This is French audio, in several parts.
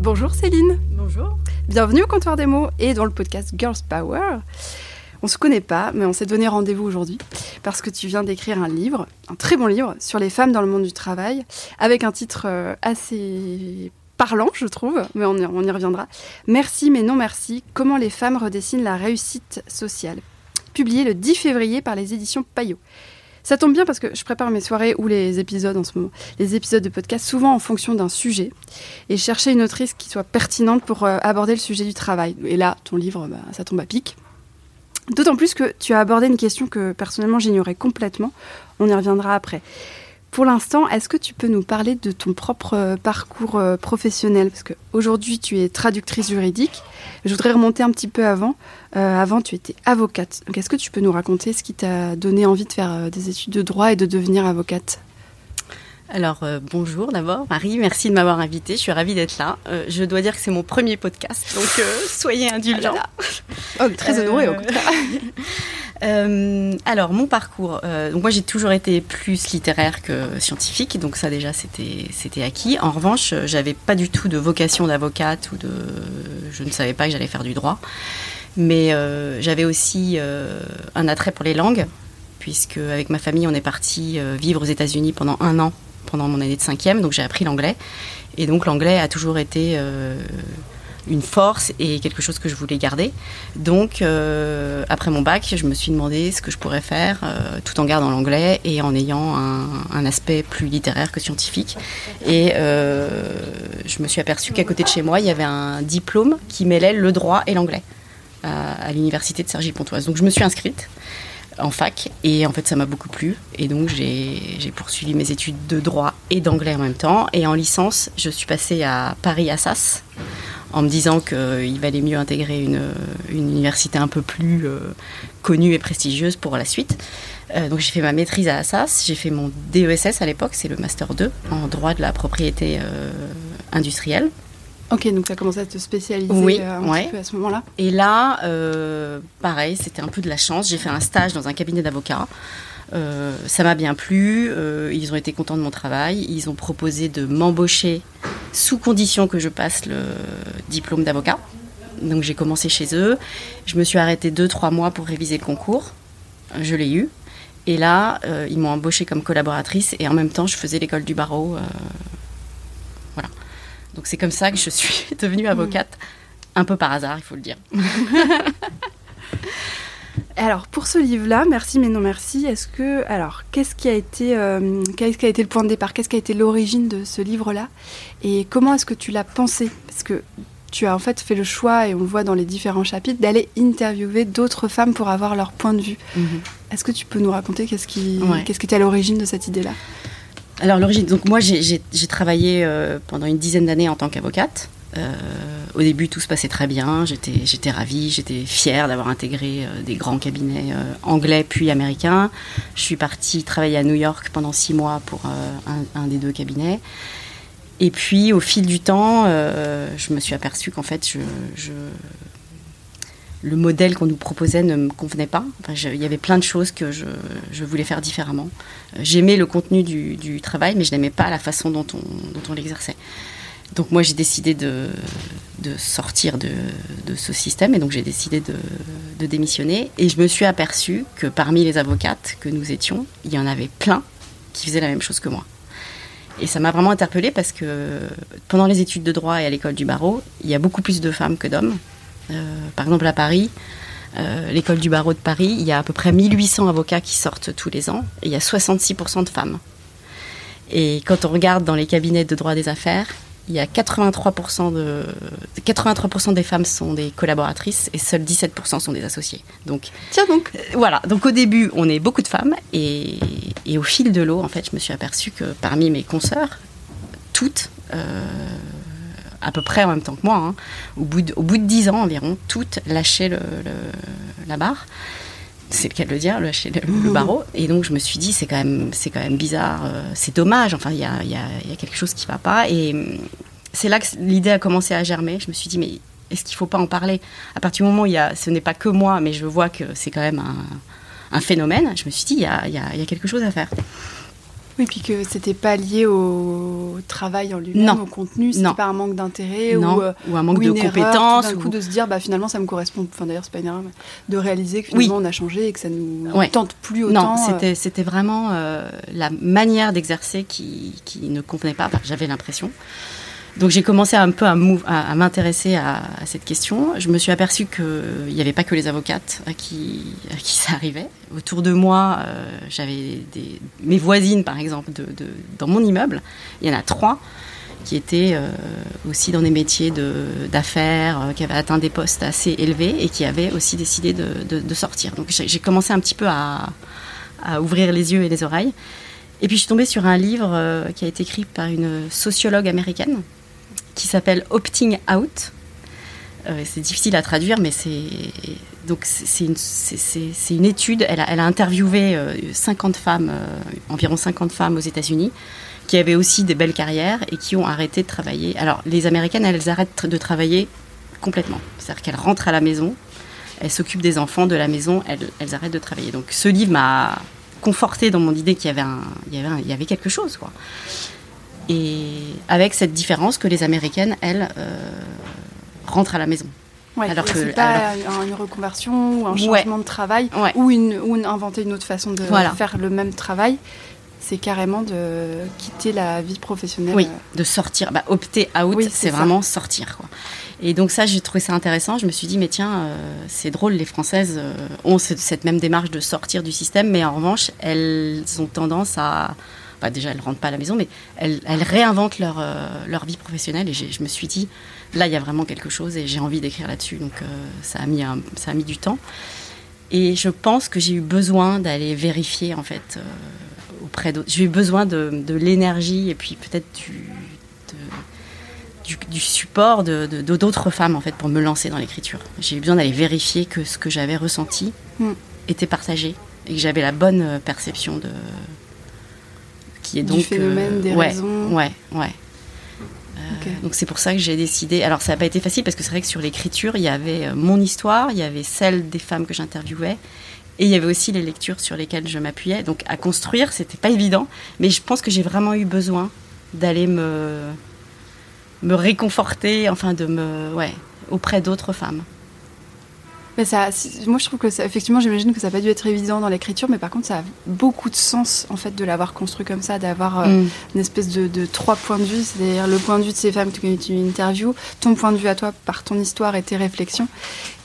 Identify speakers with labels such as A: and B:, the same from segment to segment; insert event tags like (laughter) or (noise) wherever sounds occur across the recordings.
A: Bonjour Céline.
B: Bonjour.
A: Bienvenue au comptoir des mots et dans le podcast Girls Power. On se connaît pas, mais on s'est donné rendez-vous aujourd'hui parce que tu viens d'écrire un livre, un très bon livre sur les femmes dans le monde du travail, avec un titre euh, assez parlant, je trouve, mais on y, on y reviendra. Merci, mais non merci. Comment les femmes redessinent la réussite sociale. Publié le 10 février par les éditions Payot. Ça tombe bien parce que je prépare mes soirées ou les épisodes en ce moment, les épisodes de podcast, souvent en fonction d'un sujet, et chercher une autrice qui soit pertinente pour euh, aborder le sujet du travail. Et là, ton livre, bah, ça tombe à pic. D'autant plus que tu as abordé une question que personnellement j'ignorais complètement. On y reviendra après. Pour l'instant, est-ce que tu peux nous parler de ton propre euh, parcours euh, professionnel? Parce qu'aujourd'hui, tu es traductrice juridique. Je voudrais remonter un petit peu avant. Euh, avant, tu étais avocate. Donc, est-ce que tu peux nous raconter ce qui t'a donné envie de faire des études de droit et de devenir avocate?
B: Alors bonjour d'abord Marie, merci de m'avoir invitée, je suis ravie d'être là. je dois dire que c'est mon premier podcast, donc soyez indulgents.
A: Oh, très honorée au contraire. (laughs)
B: Euh, alors mon parcours, euh, donc moi j'ai toujours été plus littéraire que scientifique, donc ça déjà c'était acquis. En revanche, j'avais pas du tout de vocation d'avocate ou de, je ne savais pas que j'allais faire du droit, mais euh, j'avais aussi un attrait pour les langues, puisque avec ma famille on est parti vivre aux États-Unis pendant un an pendant mon année de cinquième, donc j'ai appris l'anglais, et donc l'anglais a toujours été une force et quelque chose que je voulais garder. Donc, euh, après mon bac, je me suis demandé ce que je pourrais faire euh, tout en gardant l'anglais et en ayant un, aspect plus littéraire que scientifique. Et euh, je me suis aperçue qu'à côté de chez moi, il y avait un diplôme qui mêlait le droit et l'anglais à, l'université de Cergy-Pontoise. Donc, je me suis inscrite en fac et en fait ça m'a beaucoup plu et donc j'ai poursuivi mes études de droit et d'anglais en même temps et en licence je suis passée à Paris Assas en me disant qu'il valait mieux intégrer une, université un peu plus euh, connue et prestigieuse pour la suite. Euh, donc j'ai fait ma maîtrise à Assas, j'ai fait mon DESS à l'époque, c'est le Master 2 en droit de la propriété euh, industrielle.
A: Ok, donc tu as commencé à te spécialiser un petit peu à ce moment-là
B: Et là, pareil, c'était un peu de la chance. J'ai fait un stage dans un cabinet d'avocats. Euh, ça m'a bien plu, euh, ils ont été contents de mon travail, ils ont proposé de m'embaucher sous condition que je passe le diplôme d'avocat. Donc j'ai commencé chez eux, je me suis arrêtée 2-3 mois pour réviser le concours, je l'ai eu. Et là, euh, ils m'ont embauchée comme collaboratrice et en même temps, je faisais l'école du barreau. voilà. Donc c'est comme ça que je suis (laughs) devenue avocate, un peu par hasard, il faut le dire. (laughs)
A: Alors pour ce livre-là, merci mais non merci. Est-ce que alors qu'est-ce qui a été euh, qu'est-ce qui a été le point de départ? Qu'est-ce qui a été l'origine de ce livre-là? Et comment est-ce que tu l'as pensé? Parce que tu as en fait fait le choix et on le voit dans les différents chapitres d'aller interviewer d'autres femmes pour avoir leur point de vue. Mhm. Est-ce que tu peux nous raconter qu'est-ce qui qu'est-ce qui était à l'origine de cette idée-là?
B: Alors l'origine, donc moi j'ai travaillé euh, pendant une dizaine d'années en tant qu'avocate. Euh, au début, tout se passait très bien. J'étais, ravie, j'étais fière d'avoir intégré euh, des grands cabinets anglais puis américains. Je suis partie travailler à New York pendant six mois pour un, des deux cabinets. Et puis, au fil du temps, je me suis aperçue qu'en fait, je, le modèle qu'on nous proposait ne me convenait pas. il y avait plein de choses que je, voulais faire différemment. J'aimais le contenu du, travail, mais je n'aimais pas la façon dont on l'exerçait. Donc moi j'ai décidé de, sortir de, ce système et donc j'ai décidé de, démissionner et je me suis aperçue que parmi les avocates que nous étions, il y en avait plein qui faisaient la même chose que moi. Et ça m'a vraiment interpellée parce que pendant les études de droit et à l'école du barreau, il y a beaucoup plus de femmes que d'hommes. Euh, par exemple à Paris, euh, l'école du barreau de Paris, il y a à peu près 1800 avocats qui sortent tous les ans et il y a 66% de femmes. Et quand on regarde dans les cabinets de droit des affaires, il y a 83%, de, 83 des femmes sont des collaboratrices et seuls 17% sont des associés. Donc,
A: Tiens donc.
B: Euh, voilà. Donc au début, on est beaucoup de femmes et, et au fil de l'eau, en fait, je me suis aperçue que parmi mes consoeurs, toutes, euh, à peu près en même temps que moi, hein, au, bout de, au bout de 10 ans environ, toutes lâchaient le, la barre c'est le cas de le dire, lâcher le, barreau. Et donc je me suis dit, c'est quand même, quand même bizarre, euh, c'est dommage. Enfin, il y a, y, y a, quelque chose qui va pas. Et hum, c'est là que l'idée a commencé à germer. Je me suis dit, mais est-ce qu'il faut pas en parler? À partir du moment où y a, ce n'est pas que moi, mais je vois que c'est quand même un, un, phénomène. Je me suis dit, il y a, y a quelque chose à faire.
A: Oui, puis que c'était pas lié au travail en lui-même, au contenu, c'était pas un manque d'intérêt ou,
B: euh, ou, un manque ou de compétences.
A: Ou... coup de se dire, bah, finalement, ça me correspond. Enfin, d'ailleurs, c'est pas une erreur, mais de réaliser que finalement, oui. on a changé et que ça nous ouais. tente plus autant.
B: Non, c'était, c'était vraiment euh, la manière d'exercer qui, qui ne convenait pas. J'avais l'impression. Donc j'ai commencé un peu à, m'intéresser à, cette question. Je me suis aperçue qu'il n'y avait pas que les avocates à qui, qui ça arrivait. Autour de moi, euh, j'avais mes voisines, par exemple, dans mon immeuble. Il y en a trois qui étaient euh, aussi dans des métiers d'affaires, euh, qui avaient atteint des postes assez élevés et qui avaient aussi décidé de, sortir. Donc j'ai commencé un petit peu à, ouvrir les yeux et les oreilles. Et puis je suis tombée sur un livre qui a été écrit par une sociologue américaine qui s'appelle Opting Out. Euh, c'est difficile à traduire, mais c'est donc c'est une, une, étude. Elle a, interviewé euh, 50 femmes, euh, environ 50 femmes aux États-Unis, qui avaient aussi des belles carrières et qui ont arrêté de travailler. Alors les Américaines, elles arrêtent de travailler complètement. C'est-à-dire qu'elles rentrent à la maison, elles s'occupent des enfants de la maison, elles, elles arrêtent de travailler. Donc ce livre m'a conforté dans mon idée qu'il y avait, y avait, un, il y avait quelque chose, quoi. Et avec cette différence que les Américaines, elles, euh, rentrent à la maison.
A: Ouais, alors que pas alors... une reconversion ou un changement ouais. de travail
B: ouais.
A: ou, une, ou une, inventer une autre façon de voilà. faire le même travail. C'est carrément de quitter la vie professionnelle.
B: Oui, de sortir. Bah, opter out, oui, c'est vraiment sortir. Quoi. Et donc ça, j'ai trouvé ça intéressant. Je me suis dit, mais tiens, euh, c'est drôle, les Françaises euh, ont cette même démarche de sortir du système, mais en revanche, elles ont tendance à... Bah, déjà, elles ne rentrent pas à la maison, mais elles, elles réinventent leur, euh, leur vie professionnelle. Et je me suis dit, là, il y a vraiment quelque chose et j'ai envie d'écrire là-dessus. Donc euh, ça, a mis un, ça a mis du temps. Et je pense que j'ai eu besoin d'aller vérifier, en fait, euh, auprès d'autres. J'ai eu besoin de, de l'énergie et puis peut-être du, du, du, support de, d'autres femmes, en fait, pour me lancer dans l'écriture. J'ai eu besoin d'aller vérifier que ce que j'avais ressenti mm. était partagé et que j'avais la bonne perception de
A: qui est donc du phénomène euh, des
B: ouais,
A: raisons.
B: Ouais, ouais. Euh, okay. Donc c'est pour ça que j'ai décidé. Alors ça n'a pas été facile parce que c'est vrai que sur l'écriture, il y avait euh, mon histoire, il y avait celle des femmes que j'interviewais. Et il y avait aussi les lectures sur lesquelles je m'appuyais. Donc à construire, c'était pas évident. Mais je pense que j'ai vraiment eu besoin d'aller me, me réconforter, enfin de me. Ouais, auprès d'autres femmes.
A: Mais ça, moi, je trouve que ça, effectivement, j'imagine que ça n'a pas dû être évident dans l'écriture, mais par contre, ça a beaucoup de sens en fait de l'avoir construit comme ça, d'avoir euh, mm. une espèce de, de, trois points de vue, c'est-à-dire le point de vue de ces femmes que tu interviews, ton point de vue à toi par ton histoire et tes réflexions,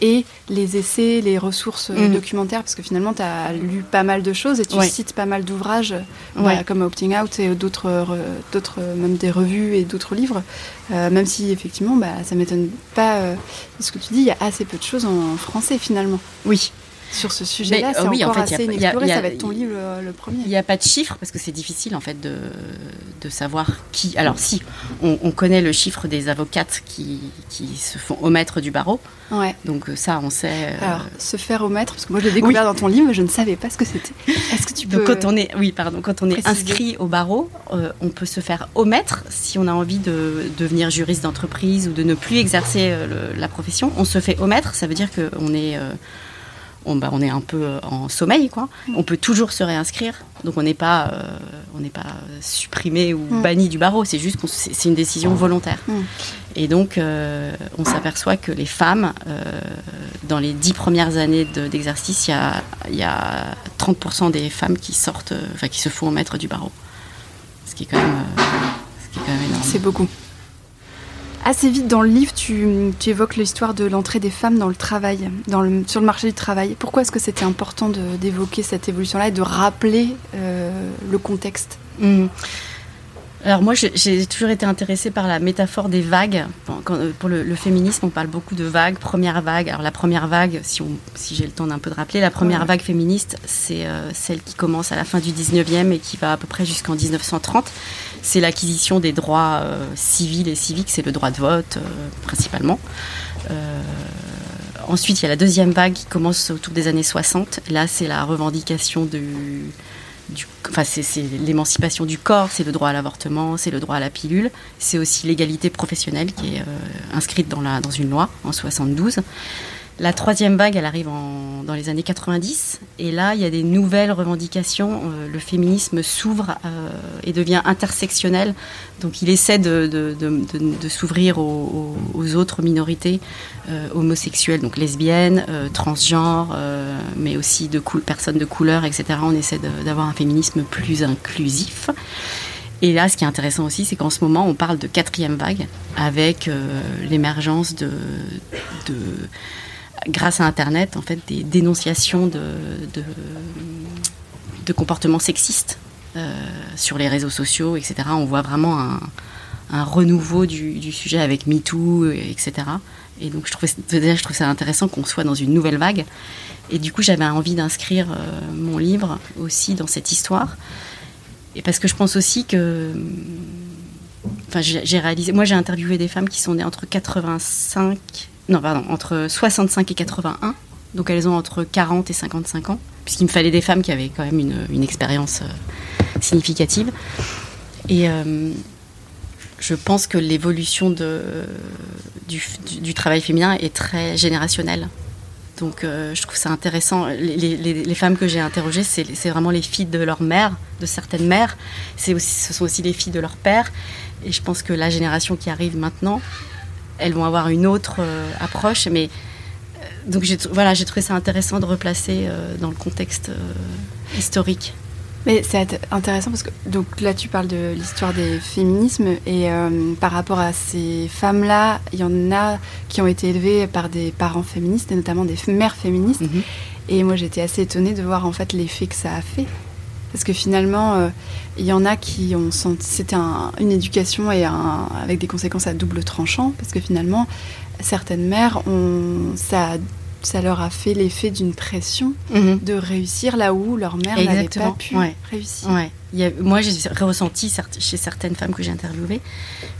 A: et les essais, les ressources mm. documentaires, parce que finalement, tu as lu pas mal de choses et tu ouais. cites pas mal d'ouvrages, ouais. bah, comme Opting Out et d'autres, euh, d'autres, même des revues et d'autres livres, euh, même si effectivement, bah, ça m'étonne pas euh, ce que tu dis, il y a assez peu de choses en, en français finalement.
B: Oui.
A: Sur ce sujet-là, c'est euh, oui, encore en fait, assez inexploré. Ça va être ton livre le, le premier.
B: Il n'y a pas de chiffres parce que c'est difficile en fait de, de savoir qui. Alors si, on, on, connaît le chiffre des avocates qui, qui se font omettre du barreau.
A: Ouais.
B: Donc ça, on sait. Euh...
A: Alors se faire omettre, parce que moi je l'ai découvert oui. dans ton livre, mais je ne savais pas ce que c'était. Est-ce que tu peux
B: Donc, quand on est, oui, pardon, quand on est préciser. inscrit au barreau, euh, on peut se faire omettre si on a envie de devenir juriste d'entreprise ou de ne plus exercer euh, le, la profession. On se fait omettre, ça veut dire qu'on est euh, on, bah, on, est un peu en sommeil, quoi. On peut toujours se réinscrire, donc on n'est pas, euh, on n'est pas supprimé ou mm. banni du barreau. C'est juste que c'est une décision volontaire. Mm. Et donc, euh, on s'aperçoit que les femmes, euh, dans les dix premières années d'exercice, de, il y a, y a 30% des femmes qui sortent, enfin qui se font mettre du barreau, ce qui est quand même, ce qui est quand même énorme.
A: C'est beaucoup. Assez vite dans le livre, tu, tu évoques l'histoire de l'entrée des femmes dans le travail, dans le, sur le marché du travail. Pourquoi est-ce que c'était important d'évoquer cette évolution-là et de rappeler euh, le contexte?
B: Mmh. Alors moi, j'ai toujours été intéressée par la métaphore des vagues. Euh, pour le, féminisme, on parle beaucoup de vagues. Première vague. Alors la première vague, si, si j'ai le temps d'un peu de rappeler, la première vague féministe, c'est euh, celle qui commence à la fin du 19e et qui va à peu près jusqu'en 1930. C'est l'acquisition des droits euh, civils et civiques, c'est le droit de vote principalement. ensuite, il y a la deuxième vague qui commence autour des années 60. Là, c'est la revendication du enfin, c'est l'émancipation du corps, c'est le droit à l'avortement, c'est le droit à la pilule, c'est aussi l'égalité professionnelle qui est euh, inscrite dans, dans une loi en 72. La troisième vague, elle arrive dans les années 90, et là, il y a des nouvelles revendications. Euh, le féminisme s'ouvre euh, et devient intersectionnel, donc il essaie de, s'ouvrir aux, autres minorités euh, homosexuelles, donc lesbiennes, transgenres, mais aussi de personnes de couleur, etc. On essaie d'avoir un féminisme plus inclusif. Et là, ce qui est intéressant aussi, c'est qu'en ce moment, on parle de quatrième vague avec l'émergence de grâce à Internet, en fait, des dénonciations de, de, comportements sexistes euh, sur les réseaux sociaux, etc. On voit vraiment un, renouveau du, sujet avec MeToo, etc. Et donc, je trouve, je trouve ça intéressant qu'on soit dans une nouvelle vague. Et du coup, j'avais envie d'inscrire euh, mon livre aussi dans cette histoire. Et parce que je pense aussi que. Enfin, j'ai réalisé. Moi, j'ai interviewé des femmes qui sont nées entre 85 non, pardon, entre 65 et 81. Donc elles ont entre 40 et 55 ans, puisqu'il me fallait des femmes qui avaient quand même une, expérience euh, significative. Et euh, je pense que l'évolution du, travail féminin est très générationnelle. Donc euh, je trouve ça intéressant. Les, femmes que j'ai interrogées, c'est vraiment les filles de leur mère, de certaines mères. Aussi, ce sont aussi les filles de leur père. Et je pense que la génération qui arrive maintenant, elles vont avoir une autre euh, approche. Mais euh, donc j'ai voilà, j'ai trouvé ça intéressant de replacer euh, dans le contexte historique.
A: Mais c'est intéressant parce que donc là tu parles de l'histoire des féminismes et par rapport à ces femmes-là, il y en a qui ont été élevées par des parents féministes et notamment des mères féministes. Mhm. Et moi j'étais assez étonnée de voir en fait l'effet que ça a fait parce que finalement, euh, il y en a qui ont senti. C'était une éducation et avec des conséquences à double tranchant, parce que finalement, certaines mères, ont, ça, ça leur a fait l'effet d'une pression mhm. de réussir là où leur mère n'avait pas pu réussir.
B: moi, j'ai ressenti chez certaines femmes que j'ai interviewées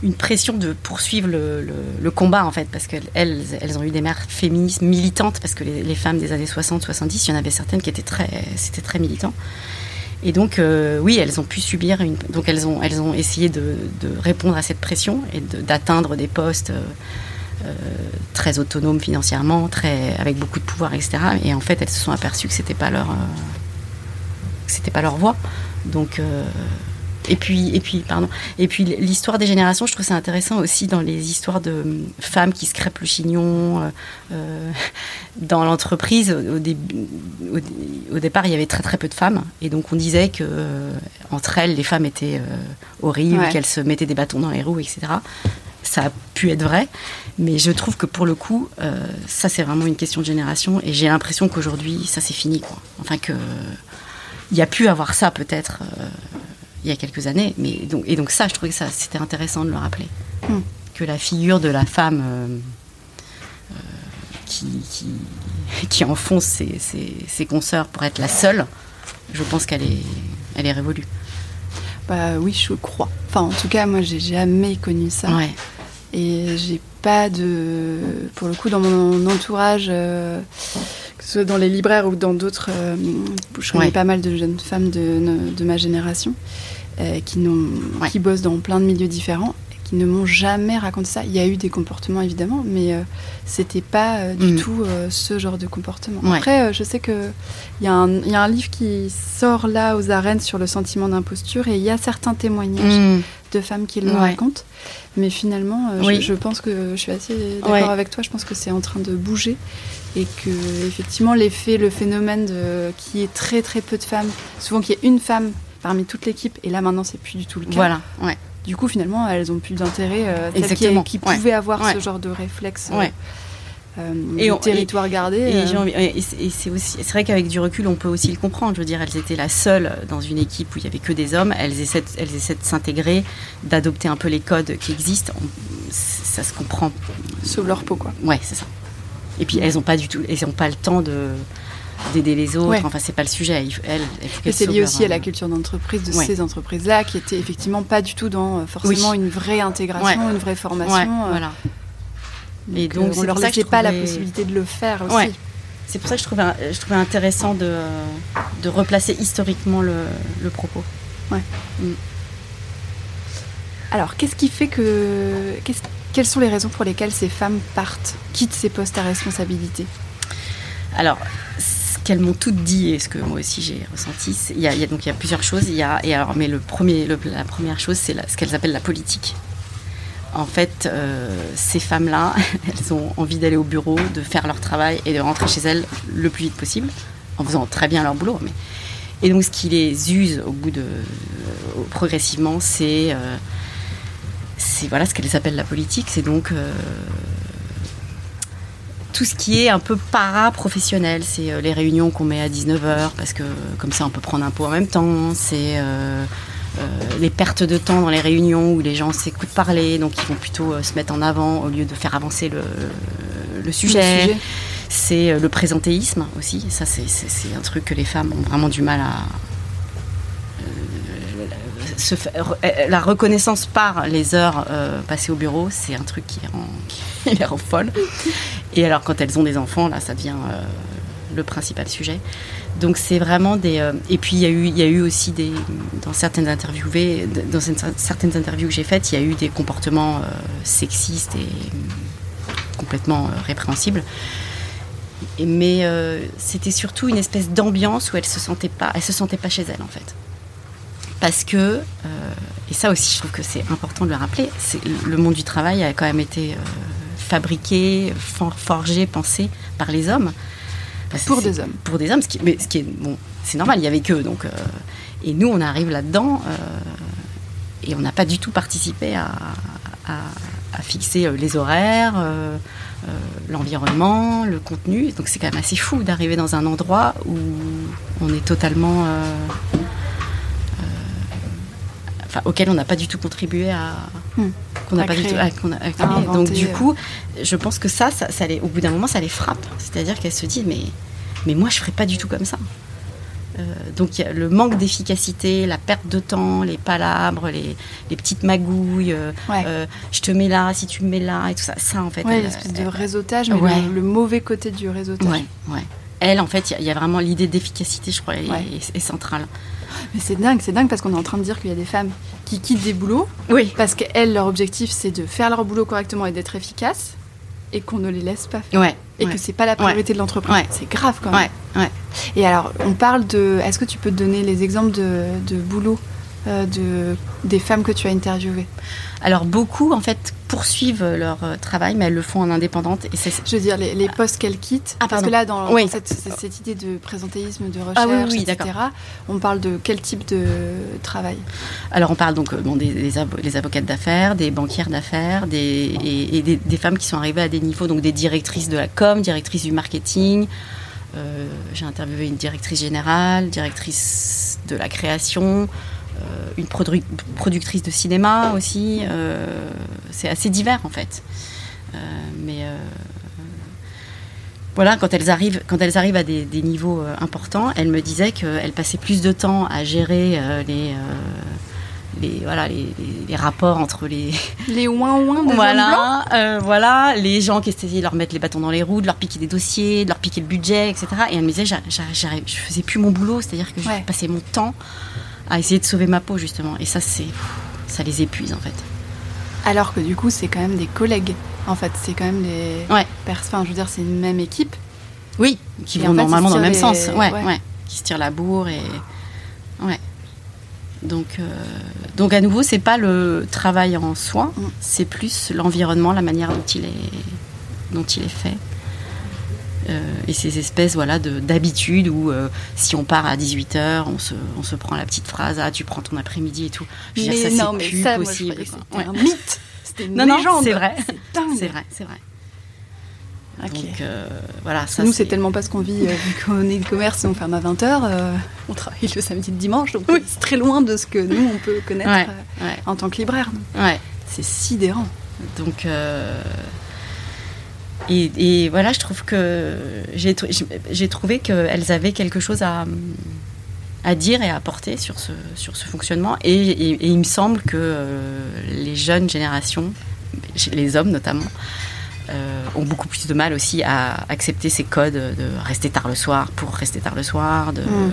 B: une pression de poursuivre le, combat, en fait, parce qu'elles elles ont eu des mères féministes militantes, parce que les, les femmes des années 60-70, il y en avait certaines qui étaient très, c'était très militant. Et donc, euh, oui, elles ont pu subir une. Donc, elles ont, elles ont essayé de, répondre à cette pression et d'atteindre des postes euh, euh, très autonomes financièrement, très, avec beaucoup de pouvoir, etc. Et en fait, elles se sont aperçues que c'était pas leur. pas leur voie. Donc, et puis, et puis, pardon. Et puis l'histoire des générations, je trouve ça intéressant aussi dans les histoires de femmes qui se crêpent le chignon. Euh, euh, dans l'entreprise, au, au, départ, il y avait très très peu de femmes, et donc on disait que euh, entre elles, les femmes étaient horribles, qu'elles se mettaient des bâtons dans les roues, etc. Ça a pu être vrai, mais je trouve que pour le coup, ça c'est vraiment une question de génération, et j'ai l'impression qu'aujourd'hui, ça c'est fini, quoi. Enfin que il y a pu avoir ça peut-être il y a quelques années. Mais donc, et donc ça, je trouvais que ça, c'était intéressant de le rappeler. Hmm. Que la figure de la femme euh, euh, qui, qui, (laughs) qui, enfonce ses, ses, consoeurs pour être la seule, je pense qu'elle est, elle est révolue.
A: Bah oui, je crois. Enfin, en tout cas, moi, j'ai jamais connu ça. Ouais. Et j'ai pas de. Pour le coup, dans mon entourage, euh, que ce soit dans les libraires ou dans d'autres, je connais pas mal de jeunes femmes de, de ma génération. Euh, qui, qui bossent dans plein de milieux différents qui ne m'ont jamais raconté ça. Il y a eu des comportements évidemment, mais euh, c'était pas euh, du mm. tout ce genre de comportement. Après, je sais que il y, a un livre qui sort là aux arènes sur le sentiment d'imposture et il y a certains témoignages mm. de femmes qui le racontent. Mais finalement, je, pense que je suis assez d'accord avec toi. Je pense que c'est en train de bouger et que effectivement l'effet, le phénomène de, qui est très très peu de femmes, souvent qu'il y ait une femme parmi toute l'équipe. Et là, maintenant, c'est plus du tout le cas.
B: Voilà, ouais.
A: Du coup, finalement, elles ont plus d'intérêt. Euh, qui, qui pouvaient avoir ce genre de réflexe. Euh, et le territoire gardé.
B: Et, c'est aussi, c'est vrai qu'avec du recul, on peut aussi le comprendre. Je veux dire, elles étaient la seule dans une équipe où il y avait que des hommes. Elles essaient, elles essaient de s'intégrer, d'adopter un peu les codes qui existent. ça se comprend.
A: Sous leur peau, quoi.
B: Ouais, c'est ça. Et puis elles n'ont pas du tout, elles n'ont pas le temps de d'aider les autres. Enfin, c'est pas le sujet.
A: Et c'est lié aussi à la culture d'entreprise de ces entreprises-là, qui étaient effectivement pas du tout dans euh, forcément une vraie intégration, une vraie formation. Euh.
B: voilà.
A: et donc, euh, on leur laissait pas la possibilité de le faire aussi.
B: C'est pour ça que je trouvais, je trouvais intéressant de, de replacer historiquement le, le propos.
A: Ouais. Mm. Alors, qu'est-ce qui fait que. quelles sont les raisons pour lesquelles ces femmes partent, quittent ces postes à responsabilité?
B: Alors, qu'elles m'ont toutes dit et ce que moi aussi j'ai ressenti, il y, a, donc il y a plusieurs choses. Il y a, et alors, mais le premier, la première chose, c'est ce qu'elles appellent la politique. En fait, euh, ces femmes-là, (laughs) elles ont envie d'aller au bureau, de faire leur travail et de rentrer chez elles le plus vite possible, en faisant très bien leur boulot. Mais... Et donc, ce qui les use au bout de euh, progressivement, c'est euh, voilà ce qu'elles appellent la politique. C'est donc tout ce qui est un peu para-professionnel. C'est euh, les réunions qu'on met à 19h parce que comme ça on peut prendre un pot en même temps. C'est euh, euh, les pertes de temps dans les réunions où les gens s'écoutent parler, donc ils vont plutôt se mettre en avant au lieu de faire avancer le, sujet. C'est le présentéisme aussi. Ça, c'est un truc que les femmes ont vraiment du mal à, la reconnaissance par les heures passées au bureau, c'est un truc qui les rend (laughs) folles. Et alors, quand elles ont des enfants, là, ça devient euh, le principal sujet. Donc, c'est vraiment des. Euh, et puis, il y, a eu, aussi des. Dans certaines interviews, dans certaines interviews que j'ai faites, il y a eu des comportements euh, sexistes et complètement répréhensibles. mais c'était surtout une espèce d'ambiance où elles se se sentaient pas chez elles en fait. Parce que, et ça aussi, je trouve que c'est important de le rappeler, le monde du travail a quand même été fabriqué, forgé, pensé par les hommes.
A: pour des hommes.
B: Pour des hommes, ce qui, mais ce qui est bon, c'est normal, il y avait que donc. Euh, et nous, on arrive là-dedans euh, et on n'a pas du tout participé à, fixer euh, les horaires, l'environnement, le contenu. Donc c'est quand même assez fou d'arriver dans un endroit où on est totalement auquel on n'a pas du tout contribué à. Hmm. Qu'on n'a pas du tout. Donc, du coup, je pense que ça, ça, au bout d'un moment, ça les frappe. C'est-à-dire qu'elles se disent, mais, mais moi, je ne ferais pas du tout comme ça. Euh, donc le manque d'efficacité, la perte de temps, les palabres, les, petites magouilles, euh, euh, je te mets là, si tu me mets là, et tout ça. Ça, en fait.
A: Ouais, l'espèce de réseautage, mais le, mauvais côté du réseautage.
B: Ouais, ouais. Elle, en fait, il y, a vraiment l'idée d'efficacité, je crois, est centrale.
A: Mais c'est dingue, c'est dingue parce qu'on est en train de dire qu'il y a des femmes qui quittent des boulots.
B: Oui.
A: Parce qu'elles, leur objectif, c'est de faire leur boulot correctement et d'être efficaces. Et qu'on ne les laisse pas
B: faire. Ouais.
A: Et que c'est pas la priorité de l'entreprise. C'est grave quand
B: même. Ouais.
A: Et alors, on parle de. Est-ce que tu peux donner les exemples de, de boulot euh, de, des femmes que tu as interviewées?
B: Alors beaucoup en fait poursuivent leur euh, travail, mais elles le font en indépendante. Et
A: Je veux dire les, postes qu'elles quittent.
B: Ah,
A: parce que là, dans, cette, idée de présentéisme, de ah recherche, etc., on parle de quel type de travail?
B: Alors on parle donc euh, bon, des, des, avocates d'affaires, des banquières d'affaires, des, et, des, femmes qui sont arrivées à des niveaux, donc des directrices de la com, directrices du marketing. J'ai interviewé une directrice générale, directrice de la création, euh, une productrice de cinéma aussi. Euh, c'est assez divers en fait. Euh, mais voilà, quand elles arrivent, quand elles arrivent à des, niveaux importants, elles me disaient qu'elles passaient plus de temps à gérer les, les, voilà, les, rapports entre les... (laughs)
A: Les ouin ouin de
B: voilà, voilà, les gens qui essayaient de leur mettre les bâtons dans les roues, de leur piquer des dossiers, de leur piquer le budget, etc. Et elle me disait, je faisais plus mon boulot, c'est-à-dire que je passais mon temps à essayer de sauver ma peau justement. Et ça, c'est, ça les épuise en fait.
A: Alors que du coup, c'est quand même des collègues. En fait, c'est quand même des.
B: Ouais.
A: Enfin, je veux dire, c'est une même équipe.
B: Oui, qui vont normalement dans le même sens. Ouais, ouais, Qui se tirent la bourre et. Ouais. Donc, euh, donc à nouveau, c'est pas le travail en soi, mm. c'est plus l'environnement, la manière dont il est, dont il est fait. Euh, et ces espèces voilà, d'habitudes où euh, si on part à 18h, on se, on se prend la petite phrase Ah, tu prends ton après-midi et tout.
A: Je mais dire, ça, non, mais plus ça, possible. C'était un (laughs) mythe. C'était une
B: non, légende. c'est vrai. C'est vrai, c'est vrai. Donc euh, voilà,
A: ça. Nous, c'est tellement pas ce qu'on vit, euh, vu qu'on est commerce et on ferme à 20h. Euh, on travaille le samedi et le dimanche, donc c'est très loin de ce que nous, on peut connaître en tant que libraire.
B: Ouais.
A: C'est sidérant.
B: Donc. Et, voilà, je trouve que j'ai trouvé qu'elles avaient quelque chose à, dire et à apporter sur ce, sur ce fonctionnement. Et, il me semble que les jeunes générations, les hommes notamment, euh, ont beaucoup plus de mal aussi à accepter ces codes de rester tard le soir pour rester tard le soir, hmm.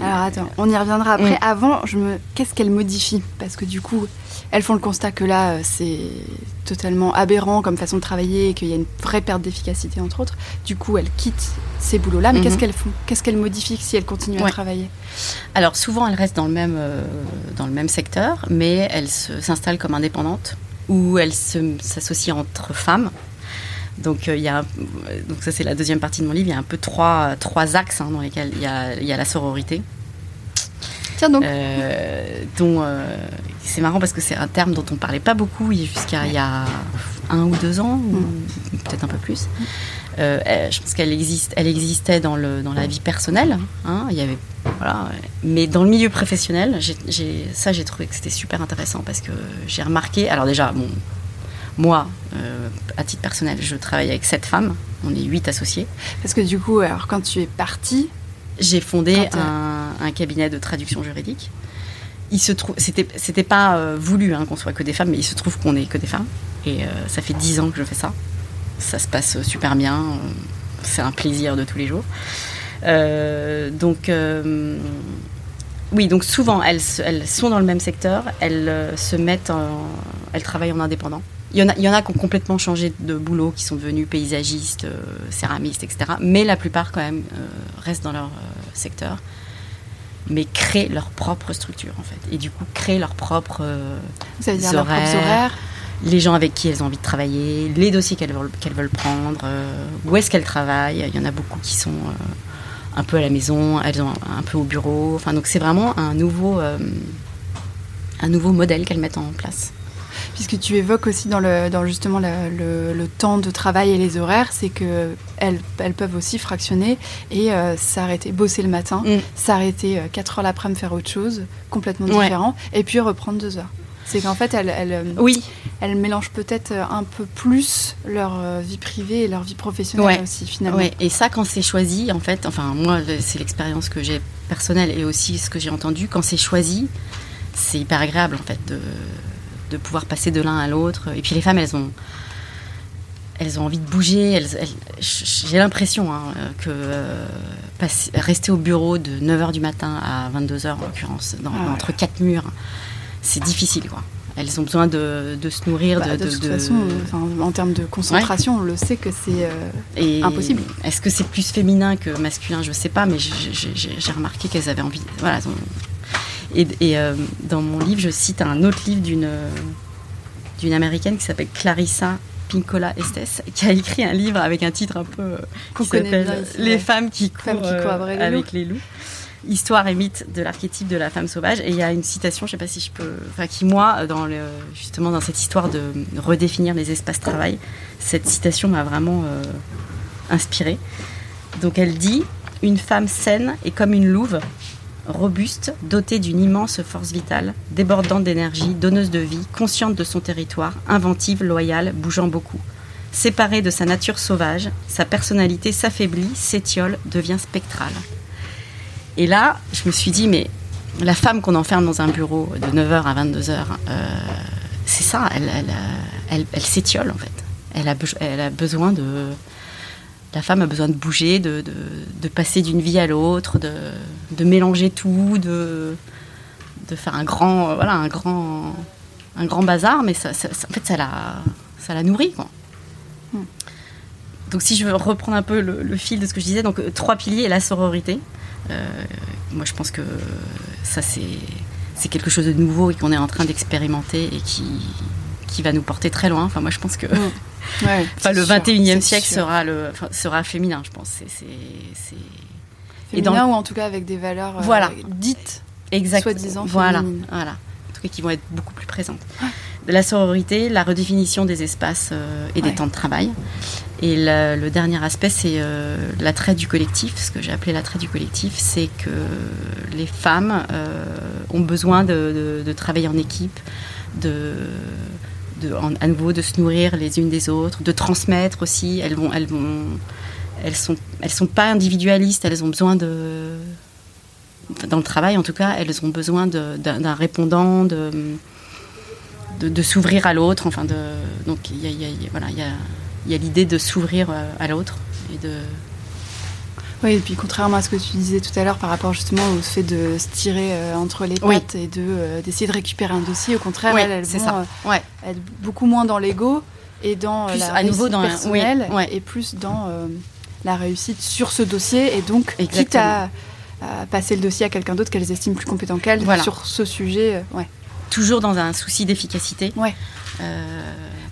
B: Euh.
A: Alors attends, on y reviendra après. Hmm. Avant, je me... qu'est-ce qu'elles modifient Parce que du coup, elles font le constat que là, euh, c'est totalement aberrant comme façon de travailler et qu'il y a une vraie perte d'efficacité, entre autres. Du coup, elles quittent ces boulots-là. Mais qu'est-ce mhm. qu'elles font? Qu'est-ce qu'elles modifient si elles continuent à travailler?
B: Alors souvent, elles restent dans le même, dans le même secteur, mais elles s'installent comme indépendantes où elles s'associent entre femmes. Donc, euh, il y a, donc ça c'est la deuxième partie de mon livre. Il y a un peu trois, trois axes hein, dans lesquels il y, a, il y, a, la sororité.
A: Tiens donc.
B: Euh, dont euh, c'est marrant parce que c'est un terme dont on parlait pas beaucoup jusqu'à il y a un ou deux ans, ou mm. peut-être un peu plus. je pense qu'elle existe, elle existait dans, le, dans la vie personnelle. Hein. il y avait voilà, mais dans le milieu professionnel, ça j'ai trouvé que c'était super intéressant parce que j'ai remarqué, alors déjà, bon, moi, euh, à titre personnel, je travaille avec sept femmes, on est huit associés.
A: Parce que du coup, alors quand tu es partie,
B: j'ai fondé un, cabinet de traduction juridique. Il se trouve, c'était, c'était pas euh, voulu hein, qu'on soit que des femmes, mais il se trouve qu'on est que des femmes. Et euh, ça fait dix ans que je fais ça. Ça se passe super bien. C'est un plaisir de tous les jours. Euh, donc, euh, oui, donc souvent, elles, elles, sont dans le même secteur, elles euh, se mettent en, elles travaillent en indépendant. Il y, en a, il y en a qui ont complètement changé de boulot, qui sont devenus paysagistes, céramistes, etc. Mais la plupart, quand même, restent dans leur secteur, mais créent leur propre structure, en fait. Et du coup, créent leur propre
A: horaires, horaires
B: les gens avec qui elles ont envie de travailler, les dossiers qu'elles veulent, qu'elles veulent prendre, où est-ce qu'elles travaillent. Il y en a beaucoup qui sont un peu à la maison, elles ont un peu au bureau. Enfin, donc c'est vraiment un nouveau, euh, un nouveau modèle qu'elles mettent en place.
A: Puisque tu évoques aussi dans, le, dans justement le, temps de travail et les horaires, c'est que elles, elles, peuvent aussi fractionner et euh, s'arrêter, bosser le matin, mm. s'arrêter 4 euh, heures l'après-midi, faire autre chose, complètement différent, et puis reprendre 2 heures. C'est qu'en fait, elles, elles,
B: oui.
A: elles mélangent peut-être un peu plus leur euh, vie privée et leur vie professionnelle aussi, finalement.
B: Ouais. Et ça, quand c'est choisi, en fait, enfin, moi, c'est l'expérience que j'ai personnelle et aussi ce que j'ai entendu, quand c'est choisi, c'est hyper agréable, en fait, de, de pouvoir passer de l'un à l'autre. Et puis les femmes, elles ont elles ont envie de bouger. Elles, j'ai l'impression hein, que euh, rester au bureau de 9h du matin à 22h, en l'occurrence, ah entre quatre murs, c'est difficile, quoi. Elles ont besoin de, se nourrir.
A: Bah, de, toute façon, en termes de concentration, on le sait que c'est euh, impossible.
B: Est-ce que c'est plus féminin que masculin? Je ne sais pas, mais j'ai remarqué qu'elles avaient envie. Voilà. Et, euh, dans mon livre, je cite un autre livre d'une d'une américaine qui s'appelle Clarissa Pincola Estes, qui a écrit un livre avec un titre un peu euh, qui s'appelle Les femmes qui courent, avec les loups histoire et mythe de l'archétype de la femme sauvage. Et il y a une citation, je ne sais pas si je peux, enfin qui moi, dans le, justement dans cette histoire de redéfinir les espaces de travail, cette citation m'a vraiment euh, inspirée. Donc elle dit une femme saine est comme une louve, robuste, dotée d'une immense force vitale, débordante d'énergie, donneuse de vie, consciente de son territoire, inventive, loyale, bougeant beaucoup. Séparée de sa nature sauvage, sa personnalité s'affaiblit, s'étiole, devient spectrale. Et là, je me suis dit, mais la femme qu'on enferme dans un bureau de 9h à 22h, euh, c'est ça, elle, elle, s'étiole en fait. Elle a besoin de. La femme a besoin de bouger, de, de, passer d'une vie à l'autre, de, de, mélanger tout, de, de faire un grand, voilà, un grand, un grand bazar, mais ça, en fait, ça la, ça la nourrit. Quoi. Hmm. Donc, si je veux reprendre un peu le, le, fil de ce que je disais, donc trois piliers la sororité. Euh, moi, je pense que ça, c'est quelque chose de nouveau et qu'on est en train d'expérimenter et qui, qui va nous porter très loin. Enfin, moi, je pense que enfin, le 21e siècle sera, le, sera féminin, je pense. C'est,
A: féminin ou en tout cas avec des valeurs euh,
B: voilà.
A: dites,
B: soi-disant
A: voilà,
B: Voilà. En tout cas, qui vont être beaucoup plus présentes. la sororité, la redéfinition des espaces euh, et des
A: Ouais.
B: temps de travail. Et le, le dernier aspect, c'est euh, l'attrait du collectif. Ce que j'ai appelé l'attrait du collectif, c'est que les femmes euh, ont besoin de, de- de travailler en équipe, de, à nouveau de se nourrir les unes des autres, de transmettre aussi. Elles vont, elles vont, elles sont, elles sont pas individualistes. Elles ont besoin de, dans le travail en tout cas, elles ont besoin d'un répondant, de, de, s'ouvrir à l'autre. Enfin, donc il y a, y a, il y a l'idée de s'ouvrir euh, à l'autre et de
A: Oui, et puis contrairement à ce que tu disais tout à l'heure par rapport justement au fait de se tirer euh, entre les
B: Oui.
A: pattes et de euh, d'essayer de récupérer un dossier, au contraire,
B: c'est
A: vont
B: ça.
A: euh,
B: ouais.
A: beaucoup moins dans l'ego et dans euh,
B: Plus
A: la
B: à nouveau dans un-
A: personnelle
B: oui, ouais.
A: et plus dans la réussite sur ce dossier et donc quitte à, à passer le dossier à quelqu'un d'autre qu'elles estiment plus compétent qu'elles
B: Voilà.
A: sur ce sujet. ouais.
B: toujours dans un souci d'efficacité.
A: Ouais.